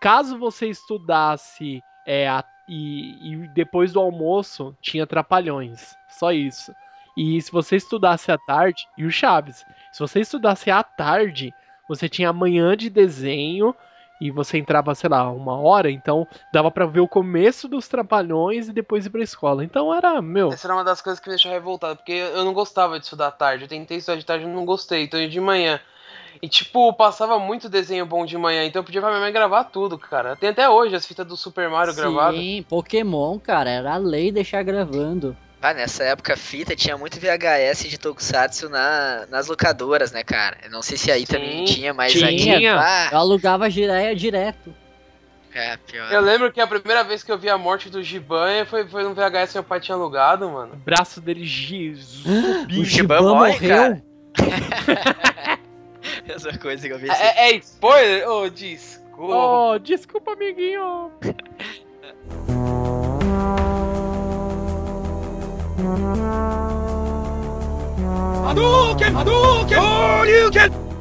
Caso você estudasse é, a- e, e depois do almoço, tinha trapalhões. Só isso. E se você estudasse à tarde, e o Chaves. Se você estudasse à tarde, você tinha manhã de desenho e você entrava, sei lá, uma hora, então dava pra ver o começo dos trapalhões e depois ir pra escola. Então era, meu, Essa era uma das coisas que me deixou revoltado, porque eu não gostava de estudar à tarde. Eu tentei estudar de tarde e não gostei, então eu ia de manhã. E tipo, passava muito desenho bom de manhã, então eu podia pra minha mãe gravar tudo, cara. Tem até hoje as fitas do Super Mario gravadas. Sim, Pokémon, cara, era a lei deixar gravando. Ah, nessa época fita tinha muito VHS de Tokusatsu na, nas locadoras, né, cara? Eu não sei se aí Sim, também tinha, mas tinha. aqui. Ah, Eu alugava gireia direto. é, pior. Eu lembro que a primeira vez que eu vi a morte do Giban foi, foi no VHS que meu pai tinha alugado, mano. o braço dele gi- O. Giban Giban morre, morreu. cara. <laughs> Essa coisa que eu vi assim. É, é spoiler? Ô, desculpa. Oh, desculpa, amiguinho. <laughs>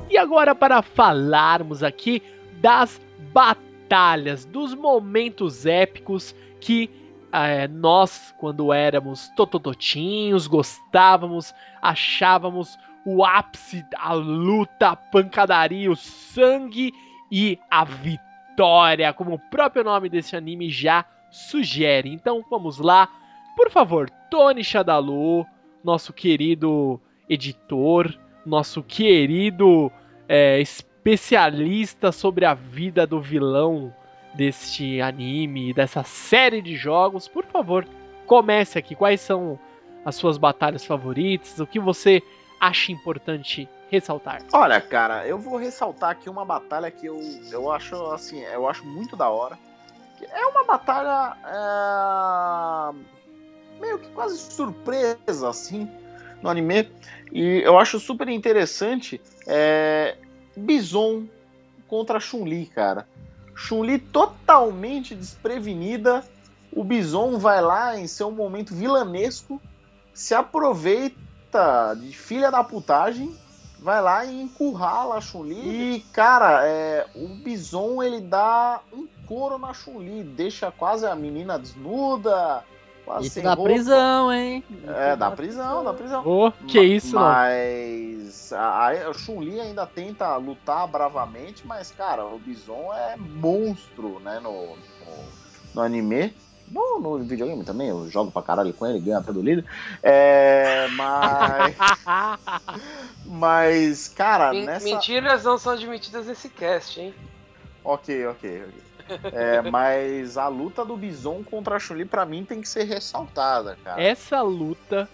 E agora para falarmos aqui das batalhas, dos momentos épicos que eh, nós, quando éramos totototinhos, gostávamos, achávamos o ápice, a luta, a pancadaria, o sangue e a vitória, como o próprio nome desse anime já sugere. Então vamos lá, por favor, Tony Shadalu, nosso querido editor, nosso querido é, especialista sobre a vida do vilão deste anime, dessa série de jogos, por favor, comece aqui. Quais são as suas batalhas favoritas? O que você acha importante ressaltar? Olha, cara, eu vou ressaltar aqui uma batalha que eu, eu acho assim, eu acho muito da hora. É uma batalha é, meio que quase surpresa, assim, no anime. E eu acho super interessante é, Bison contra Chun-Li, cara. Chun-Li totalmente desprevenida. O Bison vai lá em seu momento vilanesco, se aproveita de filha da putagem vai lá e encurrala a Chun-Li. E, cara, é, o Bison ele dá um couro na Chun-Li, deixa quase a menina desnuda. Quase Isso roupa. prisão, hein? É, da prisão, da prisão. Oh, que isso, não. Mas a, a Chun-Li ainda tenta lutar bravamente, mas, cara, o Bison é monstro, né, no, no, no anime. No, no videogame também, eu jogo pra caralho com ele, ganho até do líder. É, mas, <laughs> mas, cara, Men- nessa... Mentiras não são admitidas nesse cast, hein? Ok, ok, ok. É, mas a luta do Bison contra a Chun-Li, pra mim, tem que ser ressaltada, cara. Essa luta,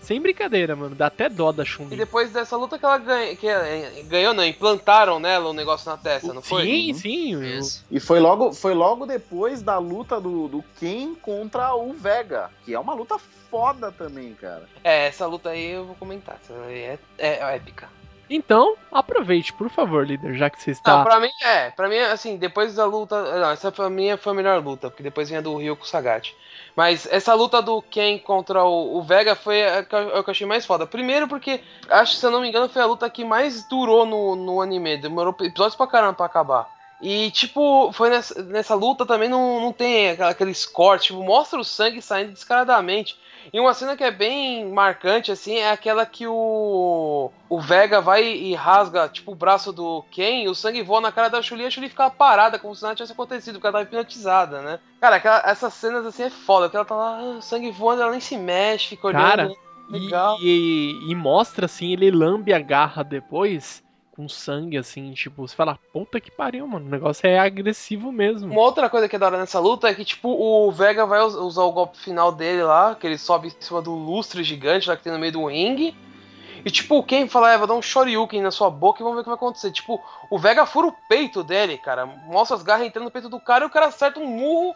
sem brincadeira, mano, dá até dó da E Chun-Li. depois dessa luta que ela ganha, que é, ganhou, não, implantaram nela o negócio na testa, não foi? Sim, sim. eu- Isso. E foi logo, foi logo depois da luta do, do Ken contra o Vega, que é uma luta foda também, cara. É, essa luta aí eu vou comentar. Essa aí é, é épica. Então, aproveite, por favor, líder, já que você Não, está. pra mí, é, pra mim, assim, depois da luta. Não, essa pra mim foi a melhor luta, porque depois vinha do Ryo com o Sagat. Mas essa luta do Ken contra o, o Vega foi a que, eu, a que eu achei mais foda. Primeiro porque, acho se eu não me engano, foi a luta que mais durou no, no anime. Demorou episódios pra caramba pra acabar. E, tipo, foi nessa, nessa luta também não, não tem aquela- aqueles cortes, tipo, mostra o sangue saindo descaradamente. E uma cena que é bem marcante, assim, é aquela que o, o Vega vai e rasga, tipo, o braço do Ken, e o sangue voa na cara da Chun-Li e a Chun-Li fica parada, como se nada tivesse acontecido, porque ela tava hipnotizada, né? Cara, aquela- essas cenas, assim, é foda, porque ela tá lá, ah, sangue voando, ela nem se mexe, fica olhando. Cara, Legal. E, e- e mostra assim, ele lambe a garra depois com sangue, assim, tipo, você fala, puta que pariu, mano, o negócio é agressivo mesmo. Uma outra coisa que é da hora nessa luta é que, tipo, o Vega vai us- usar o golpe final dele lá, que ele sobe em cima do lustre gigante lá que tem no meio do ringue. E, tipo, quem fala, é, vou dar um Shoryuken na sua boca e vamos ver o que vai acontecer. Tipo, o Vega fura o peito dele, cara. Mostra as garras entrando no peito do cara e o cara acerta um murro.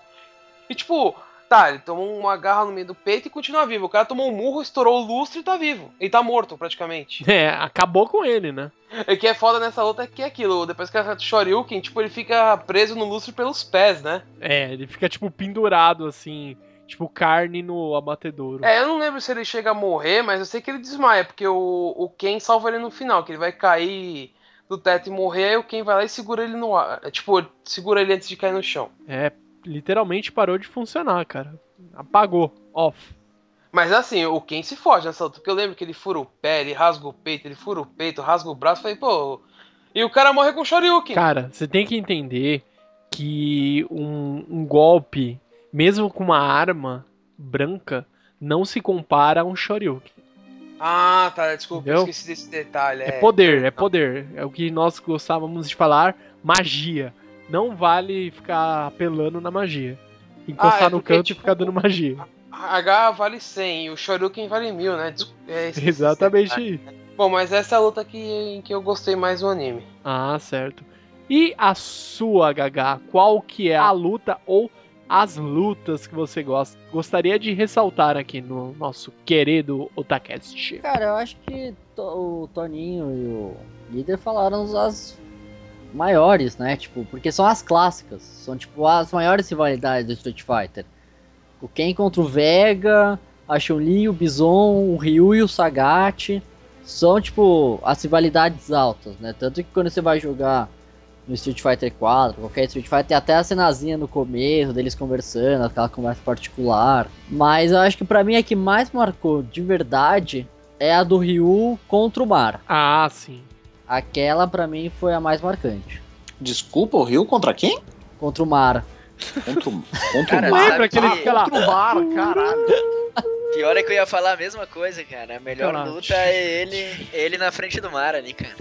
E, tipo, tá, ele tomou uma garra no meio do peito e continua vivo. O cara tomou um murro, estourou o lustre e tá vivo. Ele tá morto, praticamente. <laughs> É, acabou com ele, né? O que é foda nessa luta é que é aquilo. Depois que o Shoryuken, tipo, ele fica preso no lustre pelos pés, né? É, ele fica, tipo, pendurado, assim, tipo, carne no abatedouro. É, eu não lembro se ele chega a morrer, mas eu sei que ele desmaia, porque o, o Ken salva ele no final, que ele vai cair do teto e morrer, aí o Ken vai lá e segura ele no ar. É, tipo, segura ele antes de cair no chão. É, literalmente parou de funcionar, cara. Apagou, off. Mas assim, o Ken se foge nessa luta, porque eu lembro que ele fura o pé, ele rasga o peito, ele fura o peito, rasga o braço, falei, pô. E o cara morre com o Shoryuken. Cara, você tem que entender que um, um golpe, mesmo com uma arma branca, não se compara a um Shoryuken. Ah, tá, desculpa, eu Entendeu? esqueci desse detalhe. É, É, poder, é poder. É o que nós gostávamos de falar, magia. Não vale ficar apelando na magia. Encostar Ah, é no canto tipo, e ficar dando magia. A H vale 100 e o Shoryuken vale 1000, né? É, Exatamente. Bom, mas essa é a luta que, em que eu gostei mais do anime. Ah, certo. E a sua, Gaga, qual que é a luta ou as lutas que você gosta, gostaria de ressaltar aqui no nosso querido Otacast? Cara, eu acho que o Toninho e o líder falaram as maiores, né? Tipo, porque são as clássicas. São, tipo, as maiores rivalidades do Street Fighter. O Ken contra o Vega, a Chun-Li, o Bison, o Ryu e o Sagat. São, tipo, as rivalidades altas, né? Tanto que quando você vai jogar no Street Fighter 4, qualquer Street Fighter, tem até a cenazinha no começo deles conversando, aquela conversa particular. Mas eu acho que pra mim a que mais marcou de verdade é a do Ryu contra o Mar. Ah, sim. Aquela pra mim foi a mais marcante. Desculpa, o Rio contra quem? Contra o Mar. Contra, o- contra Cara, o Mar. Lembra que ele que- fica lá? Contra o Mar, caralho. Pior é que eu ia falar a mesma coisa, cara. A melhor luta é ele, ele na frente do mar ali, cara.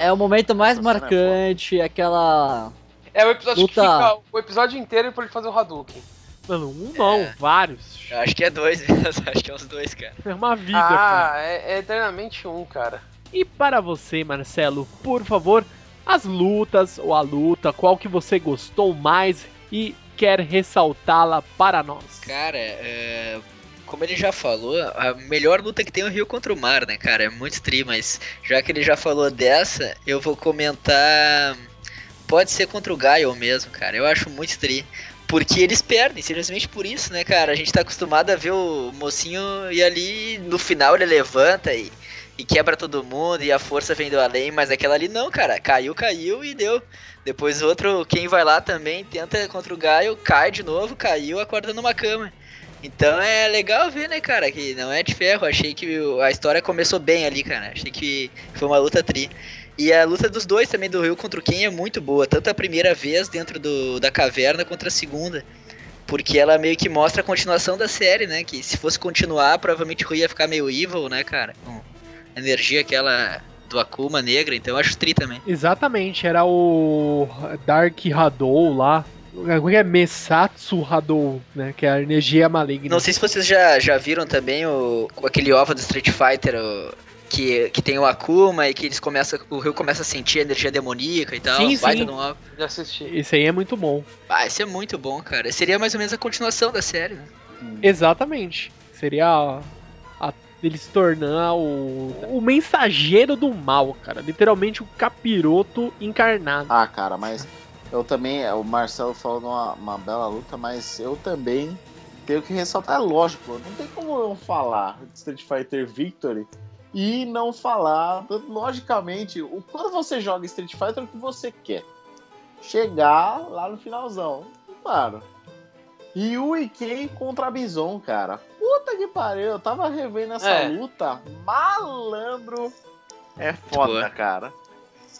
É o momento mais é marcante, aquela. É o episódio Luta. que fica o episódio inteiro pra ele fazer o Hadouken. Mano, um não, É. vários. Eu acho que é dois <laughs> mesmo, acho que é uns dois, cara. É uma vida, cara. Ah, é, é eternamente um, cara. E para você, Marcelo, por favor, as lutas ou a luta, qual que você gostou mais e quer ressaltá-la para nós? Cara, é, como ele já falou, a melhor luta que tem é o Rio contra o Mar, né, cara? É muito tri, mas já que ele já falou dessa, eu vou comentar. Pode ser contra o Gaio mesmo, cara. Eu acho muito tri. Porque eles perdem, simplesmente por isso, né, cara? A gente tá acostumado a ver o mocinho e ali no final ele levanta e, e quebra todo mundo e a força vem do além, mas aquela ali não, cara. Caiu, caiu e deu. Depois outro, quem vai lá também tenta contra o Gaio, cai de novo, caiu, acorda numa cama. Então é legal ver, né, cara, que não é de ferro. Achei que o- a história começou bem ali, cara. Achei que foi uma luta tri. E a luta dos dois também, do Rio contra o Ken, é muito boa. Tanto a primeira vez dentro do, da caverna contra a segunda. Porque ela meio que mostra a continuação da série, né? Que se fosse continuar, provavelmente o Rio ia ficar meio evil, né, cara? Com a energia aquela do Akuma negra. Então eu acho tri também. Exatamente, era o Dark Hadou lá. Como é que é? Mesatsu Hadou, né? Que é a energia maligna. Não sei se vocês já, já viram também o, aquele OVA do Street Fighter, o- que, que tem o Akuma e que eles começam, o Rio começa a sentir a energia demoníaca e tal. Sim, baita sim. Já assisti. Esse aí é muito bom. Ah, esse é muito bom, cara. Seria mais ou menos a continuação da série, né? Exatamente. Seria a, a- ele se tornar o, o mensageiro do mal, cara. Literalmente o capiroto encarnado. Ah, cara, mas eu também, o Marcelo falou uma, uma bela luta, mas eu também tenho que ressaltar, é lógico, não tem como eu falar de Street Fighter Victory e não falar, logicamente, o quando você joga Street Fighter, o que você quer? Chegar lá no finalzão. Mano, Ryu e Ken contra Bison, cara. Puta que pariu, eu tava revendo essa É. luta, malandro. É foda, boa. cara.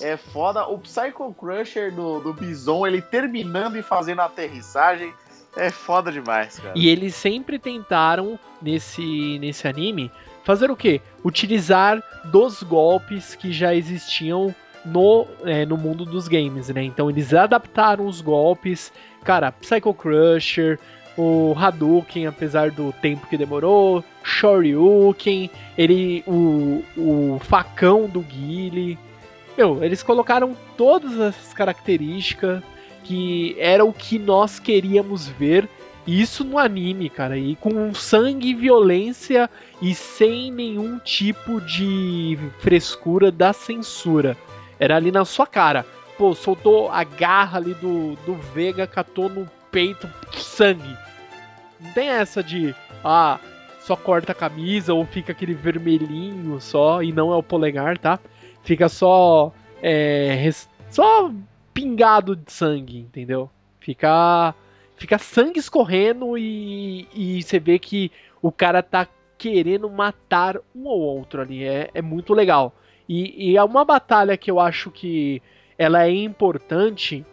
É foda. O Psycho Crusher do, do Bison, ele terminando e fazendo a aterrissagem, é foda demais, cara. E eles sempre tentaram, nesse, nesse anime, fazer o quê? Utilizar dos golpes que já existiam no, é, no mundo dos games, né? Então eles adaptaram os golpes, cara, Psycho Crusher, o Hadouken, apesar do tempo que demorou, Shoryuken, ele, o, o facão do Guile. Meu, eles colocaram todas essas características que era o que nós queríamos ver. Isso no anime, cara, e com sangue, violência e sem nenhum tipo de frescura da censura. Era ali na sua cara. Pô, soltou a garra ali do, do Vega, catou no peito sangue. Não tem essa de, ah, só corta a camisa ou fica aquele vermelhinho só e não é o polegar, tá? Fica só, é, só pingado de sangue, entendeu? Fica, fica sangue escorrendo e, e você vê que o cara tá querendo matar um ou outro ali. É, é muito legal. E, e, é uma batalha que eu acho que ela é importante,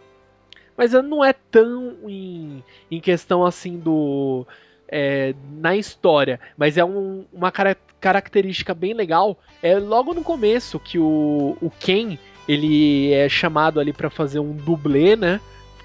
mas ela não é tão em, em questão assim do. É, na história, mas é um, uma cara característica bem legal. É logo no começo que o, o Ken ele é chamado ali para fazer um dublê, né?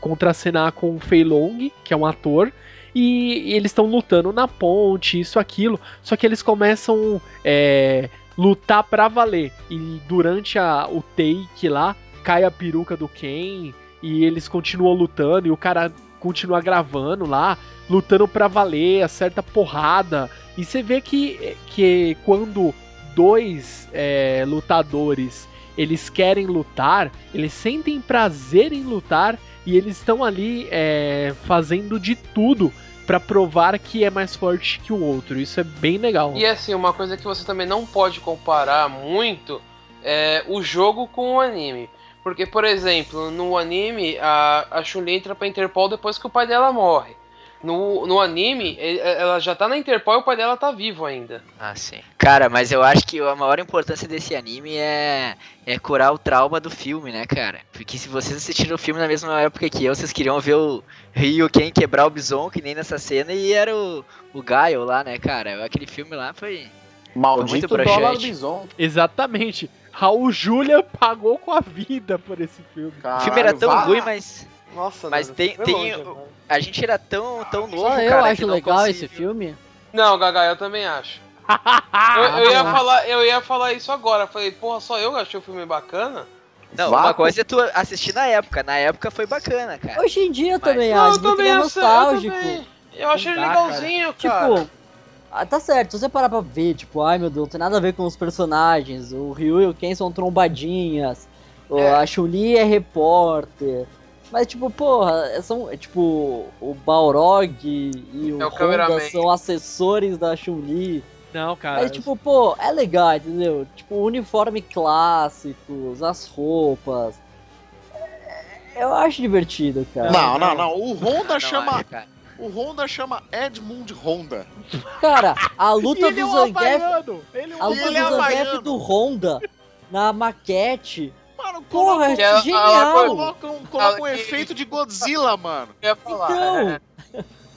Contracenar com o Fei Long, que é um ator. E, eles estão lutando na ponte, isso, aquilo. Só que eles começam é, lutar pra valer. E durante a, o take lá, cai a peruca do Ken. E eles continuam lutando. E o cara continua gravando lá, lutando pra valer, acerta porrada. E você vê que, que quando dois é, lutadores eles querem lutar, eles sentem prazer em lutar e eles estão ali é, fazendo de tudo para provar que é mais forte que o outro. Isso é bem legal. E assim, uma coisa que você também não pode comparar muito é o jogo com o anime. Porque, por exemplo, no anime, a, a Chun-Li entra pra Interpol depois que o pai dela morre. No, no anime, ela já tá na Interpol e o pai dela tá vivo ainda. Ah, sim. Cara, mas eu acho que a maior importância desse anime é, é curar o trauma do filme, né, cara? Porque se vocês assistiram o filme na mesma época que eu, vocês queriam ver o Ryu Ken quebrar o Bison, que nem nessa cena, e era o, o Gaio lá, né, cara? Aquele filme lá foi. Maldito foi dólar Bison. Exatamente. Raul Julia pagou com a vida por esse filme. Caralho, o filme era tão vá. ruim, mas. Nossa, Mas mano, tem- tem longe, o- mano. A gente era tão, tão novo, Só eu cara. que acho não legal esse filme. Não, Gaga, eu também acho. <laughs> eu, eu ia falar, eu ia falar isso agora. Falei, porra, só eu achei o filme bacana? Não, Vácuo. uma coisa é tu assistir na época. Na época foi bacana, cara. Hoje em dia eu Mas- também Não, acho, eu também é acho- nostálgico. Eu, também. eu achei dá, legalzinho, cara. Tipo, ah, tá certo, se você parar pra ver, tipo, ai meu Deus, não tem nada a ver com os personagens. O Ryu e o Ken são trombadinhas. É. A Chun-Li é repórter. Mas, tipo, porra, é- são, é, tipo, o Balrog e o, É o Honda são assessores da Chun-Li. Não, cara. Mas, tipo, pô, é legal, entendeu? Tipo, o uniforme clássicos, as roupas. É, Eu acho divertido, cara. Não, não, não. O Honda Não chama. acho. O Honda chama Edmund Honda. Cara, a <laughs> luta ele é do Zangief é um A luta ele é do Zangief havaiano. do Honda na maquete. Mano, Porra, coloca, Que ela- genial! ela- coloca um, um efeito de Godzilla, mano. Eu ia falar. Então, é.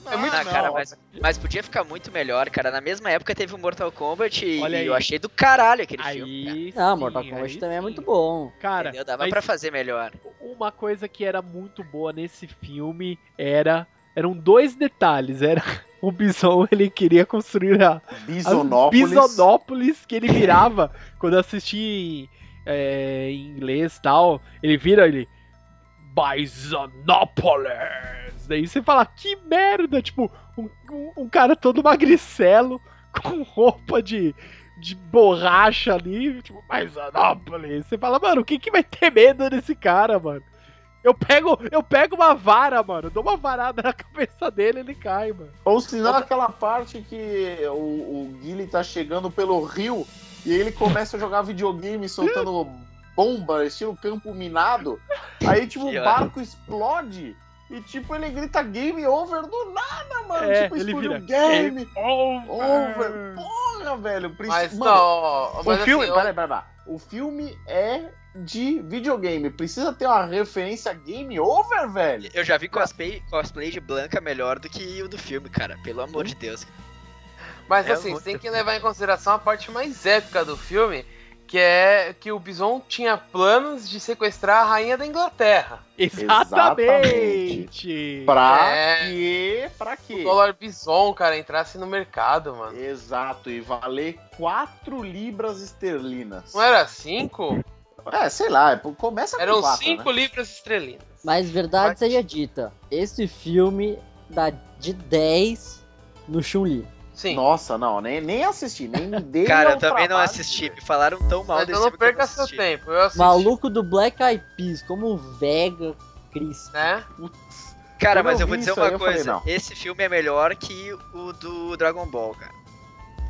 É muito Ah, não. cara, mas, mas podia ficar muito melhor, cara. Na mesma época teve o Mortal Kombat e, eu aí. achei do caralho aquele filme. cara. Aí. sim, Mortal Kombat aí também é sim. muito bom. Cara, Entendeu? Dava pra fazer melhor. uma coisa que era muito boa nesse filme era. Eram dois detalhes. Era <laughs> o Bison, ele queria construir a, a Bisonópolis. Bisonópolis que ele virava quando eu assisti é, em inglês e tal. Ele vira ele. Bisonópolis! Daí você fala, que merda! Tipo, um, um- um cara todo magricelo, <laughs> com roupa de, de borracha ali, tipo, Bisonópolis. Você fala, mano, quem que vai ter medo desse cara, mano? Eu pego, eu pego uma vara, mano, dou uma varada na <laughs> cabeça dele e ele cai, mano. Ou se não, aquela parte que o, o Guile tá chegando pelo rio e ele começa a jogar videogame soltando bomba, estilo campo minado. Aí, tipo, o barco explode. E, tipo, ele grita game over do nada, mano. É, tipo, ele explodiu vira game Over! over. Porra, velho. Mas Mano, não, ó, o mas filme, assim, peraí, peraí, peraí. O filme é de videogame. Precisa ter uma referência game over, velho? Eu já vi cosplay, cosplay de Blanca melhor do que o do filme, cara. Pelo amor de Deus. Mas É assim, muito tem que levar em consideração a parte mais épica do filme, que é que o Bison tinha planos de sequestrar a rainha da Inglaterra. Exatamente! Pra É. quê? Pra O quê? dólar Bison, cara, entrasse no mercado, mano. Exato, e valer 4 libras esterlinas. Não era cinco? É, sei lá, é, começa com Eram 4, cinco né? libras estrelinas. Mas verdade seja dita, esse filme dá de 10 no Chun-Li. Sim. Nossa, não, nem, nem assisti, nem <laughs> dei Cara, eu também não assisti. Me falaram tão mal Mas desse eu não filme que eu perca seu tempo. Eu assisti, Maluco do Black Eyed Peas, como o Vega Chris. né? Cara, mas eu vou dizer uma falei, coisa. não. Esse filme é melhor que o do Dragon Ball, cara.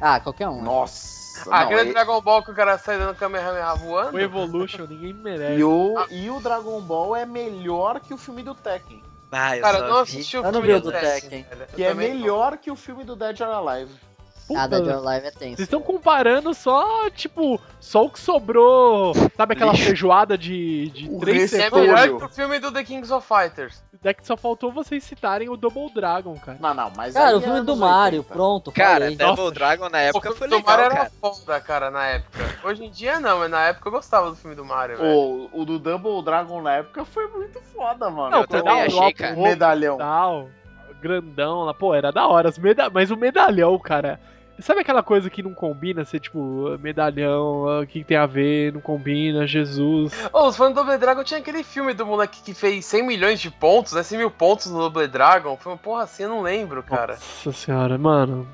Ah, qualquer um. né? Nossa, Ah, não, aquele Dragon Ball que o cara sai dando Kamehameha voando. O Evolution, ninguém merece. e o, e o Dragon Ball é melhor que o filme do Tekken. Ah, eu Cara, não vi. assisti o Eu não filme vi o do Tekken, Que é também não. melhor que o filme do Dead or Alive. Puta, Ah, da Live é tenso. Vocês estão comparando só, tipo, só o que sobrou. Sabe aquela Lixo. feijoada de, de O três É melhor que o filme do The Kings of Fighters. Daqui só faltou vocês citarem o Double Dragon, cara. Não, não, mas Cara, o é filme do anos Mario, 80. pronto, Cara, falei. Double Nossa. Dragon na O época foi do legal, Mario era cara. foda, cara, na época. Hoje em dia não, mas na época eu gostava do filme do Mario, velho. O, o do Double Dragon na época foi muito foda, mano. Não, Eu também achei, cara. O medalhão. tal, grandão lá, pô, era da hora. Os meda... Mas o medalhão, cara. Sabe aquela coisa que não combina? Ser tipo, medalhão, ah, o que, tem a ver, não combina, Jesus. Ô, os fãs do Double Dragon tinha aquele filme do moleque que fez 100 milhões de pontos, né? 100 mil pontos no Double Dragon. Foi uma porra assim, eu não lembro, cara. Nossa senhora, mano.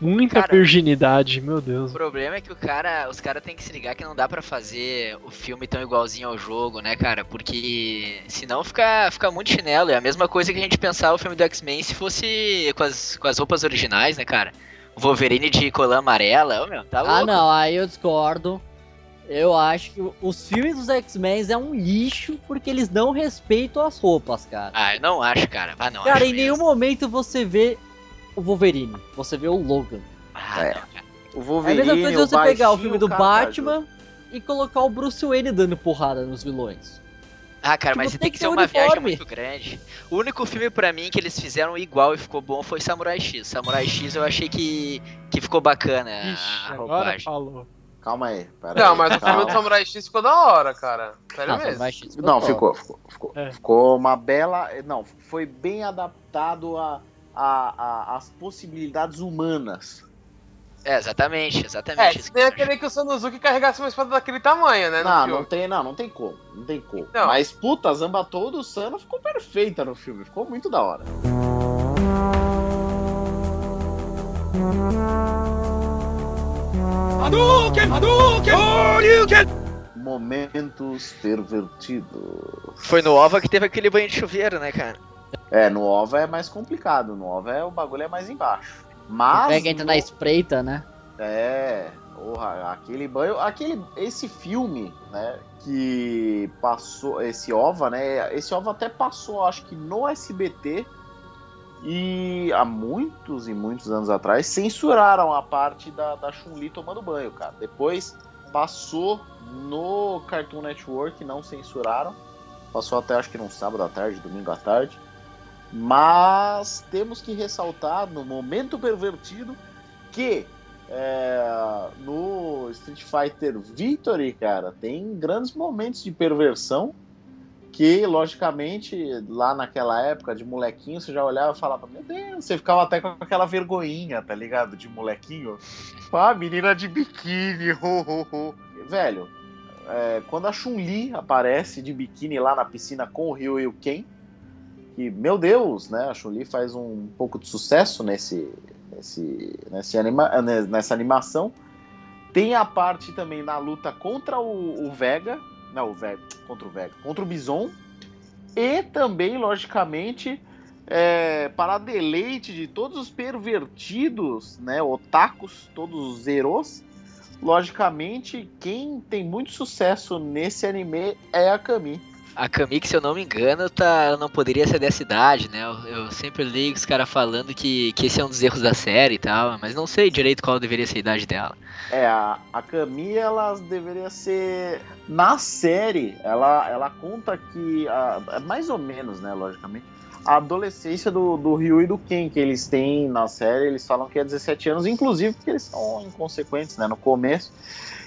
Muita Cara, virginidade, meu O Deus. problema é que o cara, os caras têm que se ligar que não dá pra fazer o filme tão igualzinho ao jogo, né, cara? Porque senão fica, fica muito chinelo. É a mesma coisa que a gente pensar o filme do X-Men se fosse com as, com as roupas originais, né, cara? O Wolverine de colã amarela, ô meu, tá louco. Ah, não, aí eu discordo. Eu acho que os filmes dos X-Men é um lixo porque eles não respeitam as roupas, cara. Ah, eu não acho, cara. Ah, não Cara, acho em nenhum mesmo. momento você vê o Wolverine, você vê o Logan. Ah, É. não, cara. O É a Wolverine, mesma coisa você pegar o filme do cara, Batman e colocar o Bruce Wayne dando porrada nos vilões. Ah, cara, Tipo, mas tem tem que ser ter uma viagem uniforme. muito grande. O único filme pra mim que eles fizeram igual e ficou bom foi Samurai X. Samurai X eu achei que, que ficou bacana Ixi, a agora roupagem. falou. Calma aí. Pera Não, aí, mas o filme calma. do Samurai X ficou da hora, cara. Sério Ah, mesmo. Ficou Não, ficou, ficou, ficou. É. Ficou uma bela. Não, foi bem adaptado a, a, a- as possibilidades humanas. É, exatamente, É, exatamente. isso que tem eu aquele que o Sanuzuki carregasse uma espada daquele tamanho, né? no Não, filme. não tem, não, não tem como. Não tem como. Não. Mas, puta, a Zambatou do Sano ficou perfeita no filme. Ficou muito da hora. Momentos pervertidos. Foi no OVA que teve aquele banho de chuveiro, né, cara? É, no OVA é mais complicado. No OVA é, o bagulho é mais embaixo. Mas. Pega entra na espreita, né? É, porra, aquele banho, aquele, esse filme, né, que passou, esse OVA, né, esse OVA até passou, acho que no SBT, e há muitos e muitos anos atrás, censuraram a parte da, da Chun-Li tomando banho, cara. Depois passou no Cartoon Network, não censuraram, passou até acho que num sábado à tarde, domingo à tarde, mas temos que ressaltar no momento pervertido que é, no Street Fighter Victory, cara, tem grandes momentos de perversão que, logicamente, lá naquela época de molequinho, você já olhava e falava, meu Deus, você ficava até com aquela vergonhinha, tá ligado? De molequinho. Ah, menina de biquíni, <laughs> ho, ho, ho. Velho, é, quando a Chun-Li aparece de biquíni lá na piscina com o Ryu e o Ken, que, meu Deus, né, a Chun-Li faz um pouco de sucesso nesse, nesse, nesse anima, né, nessa animação. Tem a parte também na luta contra o, o Vega, não, o Vega, contra o Vega, contra o Bison, e também, logicamente, é, para deleite de todos os pervertidos, né, otakus, todos os zeros, logicamente, quem tem muito sucesso nesse anime é a Kami. A Kami, que se eu não me engano, tá, não poderia ser dessa idade, né? Eu, eu sempre li os caras falando que, que esse é um dos erros da série e tal, mas não sei direito qual deveria ser a idade dela. É, a, a Camille, ela deveria ser. Na série, ela, ela conta que. a- mais ou menos, né, logicamente. A adolescência do, do Ryu e do Ken, que eles têm na série, eles falam que é 17 anos, inclusive porque eles são inconsequentes, né, no começo.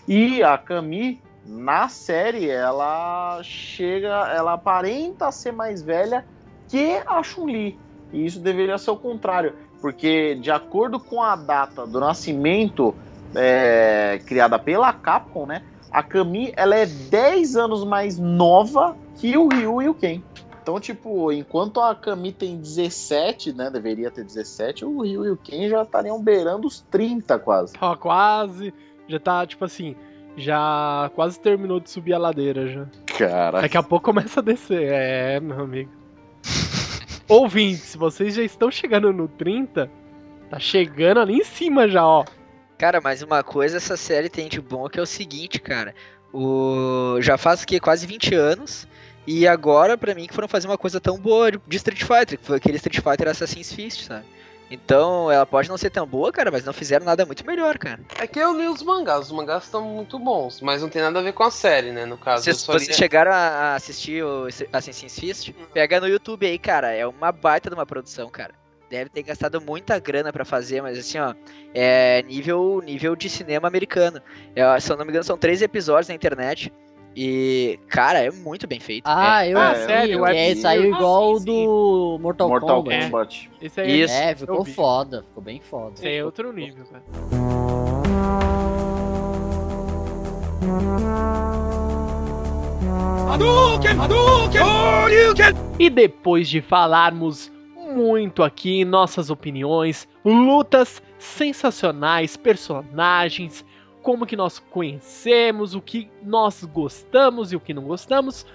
E a Camille, na série, ela chega. Ela aparenta ser mais velha que a Chun-Li. E isso deveria ser o contrário. Porque, de acordo com a data do nascimento é, criada pela Capcom, né? A Kami, ela é 10 anos mais nova que o Ryu e o Ken. Então, tipo, enquanto a Kami tem 17, né? Deveria ter 17, o Ryu e o Ken já estariam beirando os 30 quase. Ó, quase. Já tá, tipo assim, já quase terminou de subir a ladeira já. Cara. Daqui a pouco começa a descer. É, meu amigo. <laughs> Ouvintes, vocês já estão chegando no 30? Tá chegando ali em cima já, ó. Cara, mas uma coisa essa série tem de bom que é o seguinte, cara. O... Já faz o quê? Quase 20 anos. E agora, pra mim, que foram fazer uma coisa tão boa de Street Fighter, que foi aquele Street Fighter Assassin's Fist, sabe? Então, ela pode não ser tão boa, cara, mas não fizeram nada muito melhor, cara. É que eu li os mangás, os mangás estão muito bons, mas não tem nada a ver com a série, né? No caso, eu Vocês, só li- vocês chegaram a assistir o Assassin's Fist? Pega no YouTube aí, cara. É uma baita de uma produção, cara. Deve ter gastado muita grana pra fazer, mas assim, ó, é nível, nível de cinema americano. É, se eu não me engano, são três episódios na internet. E, cara, é muito bem feito. Ah, eu Ah, sério? É, É, saiu igual o sim, do Mortal, Mortal Kombat. Kombat. Esse aí Isso. É, ficou foda, ficou bem foda. Esse aí é outro nível, cara. E depois de falarmos muito aqui em nossas opiniões, lutas sensacionais, personagens, como que nós conhecemos, o que nós gostamos e o que não gostamos,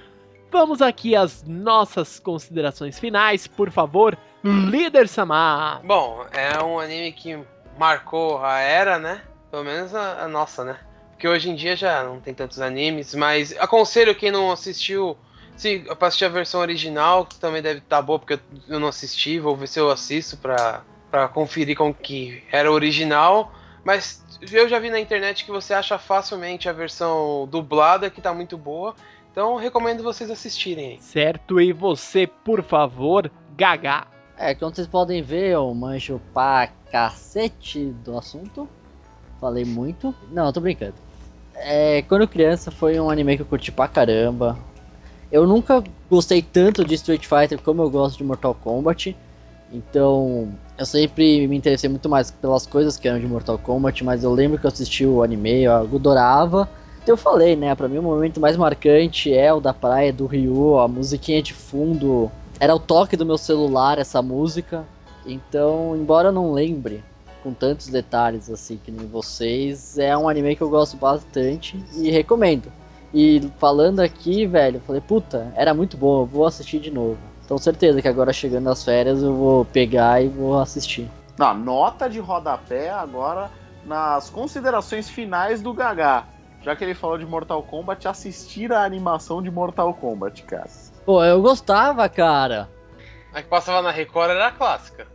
vamos aqui às nossas considerações finais, por favor, líder Samar. Bom, é um anime que marcou a era, né? Pelo menos a, a nossa, né? Porque hoje em dia já não tem tantos animes, mas aconselho quem não assistiu, se pra assistir a versão original, que também deve estar boa, porque eu, eu não assisti, vou ver se eu assisto pra, pra conferir como que era o original. Mas eu já vi na internet que você acha facilmente a versão dublada, que tá muito boa. Então recomendo vocês assistirem aí. Certo, e você, por favor, Gaga. É, como vocês podem ver, eu manjo pra cacete do assunto. Falei muito. Não, eu tô brincando. É, quando criança foi um anime que eu curti pra caramba. Eu nunca gostei tanto de Street Fighter como eu gosto de Mortal Kombat. Então, eu sempre me interessei muito mais pelas coisas que eram de Mortal Kombat, mas eu lembro que eu assisti o anime, eu adorava. Então eu falei, né, pra mim o momento mais marcante é o da praia do Ryu, a musiquinha de fundo. Era o toque do meu celular essa música. Então, embora eu não lembre com tantos detalhes assim que nem vocês, é um anime que eu gosto bastante e recomendo. E falando aqui, velho, eu falei, puta, era muito bom, eu vou assistir de novo. Então certeza que agora chegando nas férias eu vou pegar e vou assistir. Na nota de rodapé agora nas considerações finais do Gagá. Já que ele falou de Mortal Kombat, assistir a animação de Mortal Kombat, cara. Pô, eu gostava, cara. A que passava na Record era a clássica.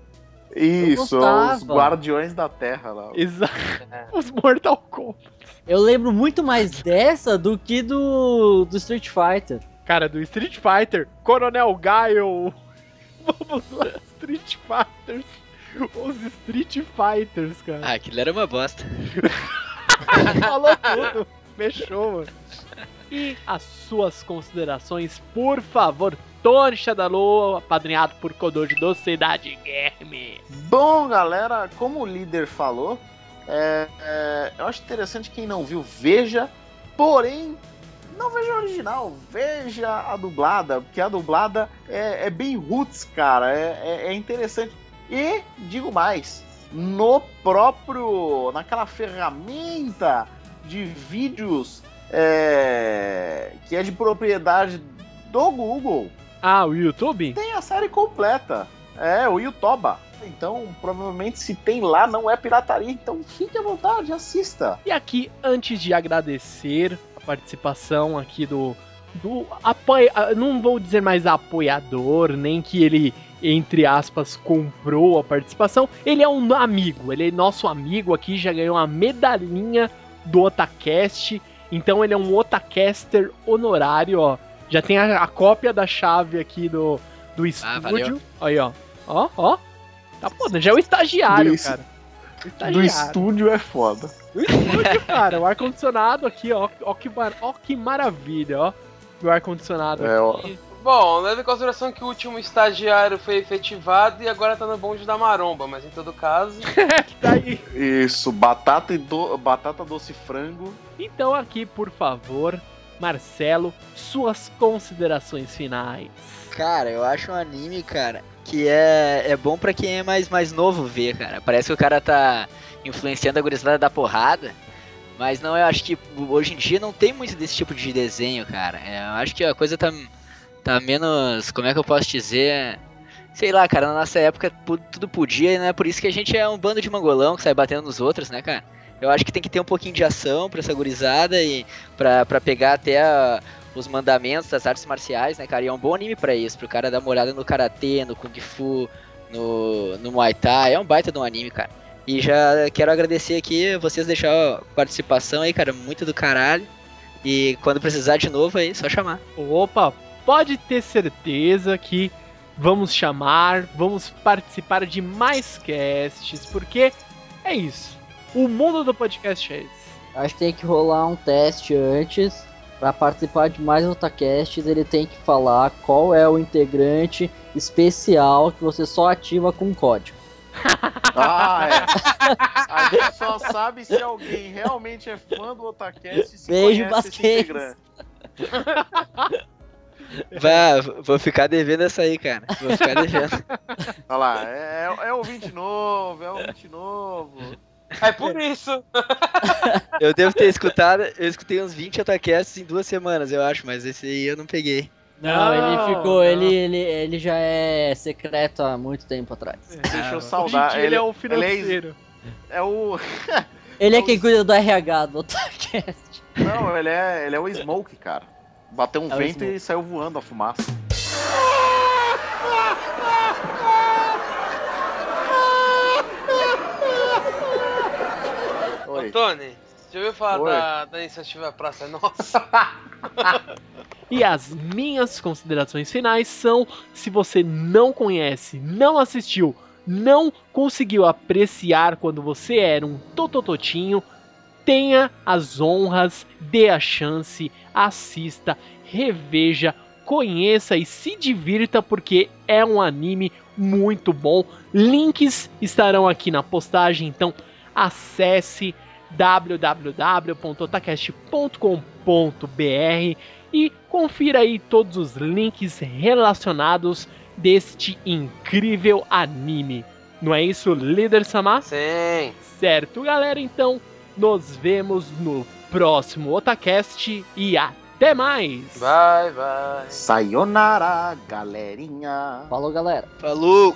Isso, os Guardiões da Terra lá. Exato. É. <laughs> Os Mortal Kombat. Eu lembro muito mais dessa do que do, do Street Fighter. Cara, do Street Fighter, Coronel Gaio. <laughs> Vamos lá, Street Fighters. Os Street Fighters, cara. Ah, aquilo era uma bosta. <laughs> Falou tudo. Fechou, mano. E as suas considerações, por favor, Tony Shadaloo, apadrinhado por Kodoji do Cidade Game. Bom, galera, como o líder falou, é, é, eu acho interessante quem não viu, veja. Porém, não veja a original, veja a dublada, porque a dublada é, é bem roots, cara. É, é- é interessante. E digo mais, no próprio. naquela ferramenta de vídeos é, que é de propriedade do Google Ah, o YouTube? tem a série completa. É, o Yutoba. Então, provavelmente, se tem lá, não é pirataria. Então, fique à vontade, assista. E aqui, antes de agradecer participação aqui do do apoia, ah, não vou dizer mais apoiador, nem que ele entre aspas comprou a participação. Ele é um amigo, ele é nosso amigo aqui, já ganhou uma medalhinha do Otacast. Então ele é um Otacaster honorário, ó. Já tem a, a cópia da chave aqui do, do estúdio. valeu. Aí, ó. Ó, ó. Tá foda, já é o estagiário, Do cara. O Do estagiário. estúdio é foda. O estúdio, cara. O ar-condicionado aqui, ó. Ó que, mar... ó que maravilha, ó. O ar-condicionado É, ó. aqui. Bom, leve em consideração que o último estagiário foi efetivado e agora tá no bonde da maromba, mas em todo caso. <laughs> Daí. Isso, batata, e do... batata doce e frango. Então aqui, por favor, Marcelo, suas considerações finais. Cara, eu acho um anime, cara, que é, é bom pra quem é mais, mais novo ver, cara. Parece que o cara tá influenciando a gurizada da porrada. Mas não, eu acho que hoje em dia não tem muito desse tipo de desenho, cara. É, eu acho que a coisa tá, tá menos. Como é que eu posso dizer? Sei lá, cara, na nossa época tudo podia, e não é por isso que a gente é um bando de mangolão que sai batendo nos outros, né, cara? Eu acho que tem que ter um pouquinho de ação pra essa gurizada e pra, pra pegar até a- os mandamentos das artes marciais, né, cara? E é um bom anime pra isso, pro cara dar uma olhada no karatê, no kung fu, no, no muay thai. É um baita de um anime, cara. E já quero agradecer aqui vocês deixar a participação aí, cara, muito do caralho. E quando precisar de novo aí, só chamar. Opa, pode ter certeza que vamos chamar, vamos participar de mais casts, porque é isso. O mundo do podcast é esse. Acho que tem que rolar um teste antes. Pra participar de mais Otacasts, ele tem que falar qual é o integrante especial que você só ativa com código. Ah, <laughs> é. A gente só sabe se alguém realmente é fã do Otacast e se Beijo, conhece esse basquete. integrante. Vá, vou ficar devendo essa aí, cara. Vou ficar devendo. Olha lá, é, é ouvinte novo, é ouvinte novo. É por isso. <laughs> Eu devo ter escutado, eu escutei uns 20 Otacasts em duas semanas, eu acho, mas esse aí eu não peguei. Não, ele Não, ficou, não. ele, ele, ele já é secreto há muito tempo atrás. Deixa eu em saudar. dia ele, é o ele financeiro. é o. <laughs> Ele é quem cuida do RH do Otacast. Não, ele é, ele é o Smoke, cara. Bateu um É o vento e saiu voando a fumaça. <laughs> Oi. Tony, já ouviu falar Oi. da, da iniciativa Praça é Nossa? <laughs> E as minhas considerações finais são: se você não conhece, não assistiu, não conseguiu apreciar quando você era um totototinho, tenha as honras, dê a chance, assista, reveja, conheça e se divirta porque é um anime muito bom. Links estarão aqui na postagem, então acesse www.otacast.com.br e confira aí todos os links relacionados deste incrível anime. Não é isso, líder Samar? Sim. Certo, galera, então nos vemos no próximo Otacast e até mais! Vai, vai. Sayonara, galerinha. Falou, galera. Falou!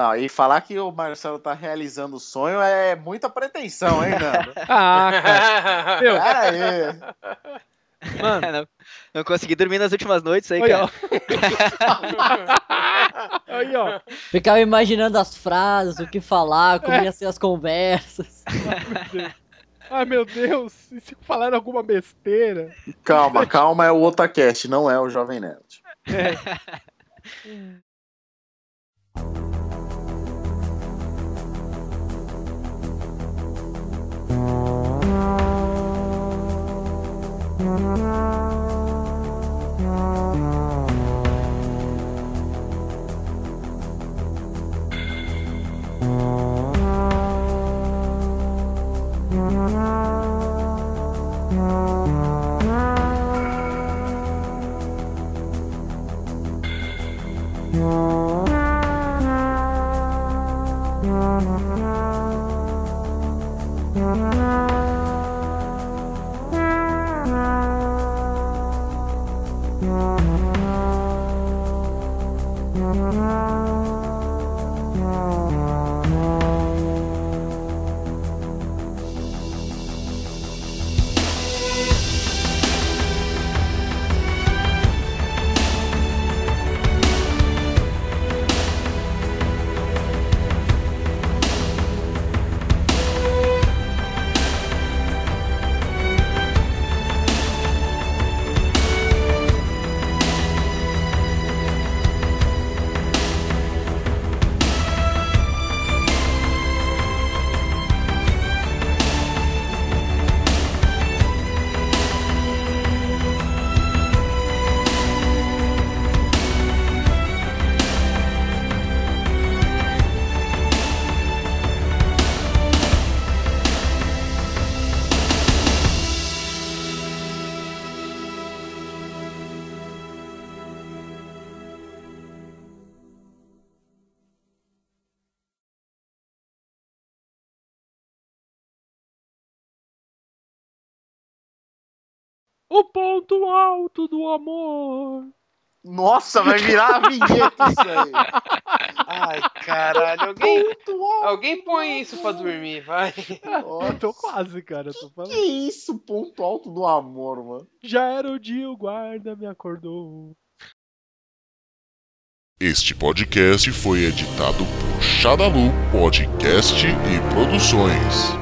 Não, e falar que o Marcelo tá realizando o sonho é muita pretensão, hein, Nando? <laughs> Ah, cara. Meu, Pera aí. mano, <laughs> não, não consegui dormir nas últimas noites aí, olha, cara. ó. <laughs> Aí, ó. Ficava imaginando as frases, o que falar, como ia ser as conversas. Ai, meu Deus. E se falaram alguma besteira? Calma, calma, é o Otacast, não é o Jovem Nerd. O Nossa, vai virar a vinheta isso aí. Ai, caralho. Alguém, alguém põe isso pra dormir, vai. Eu tô quase, cara. Tô Que falando. isso, ponto alto do amor, mano. Já era o dia, o guarda me acordou. Este podcast foi editado por Shadalu Podcast e Produções.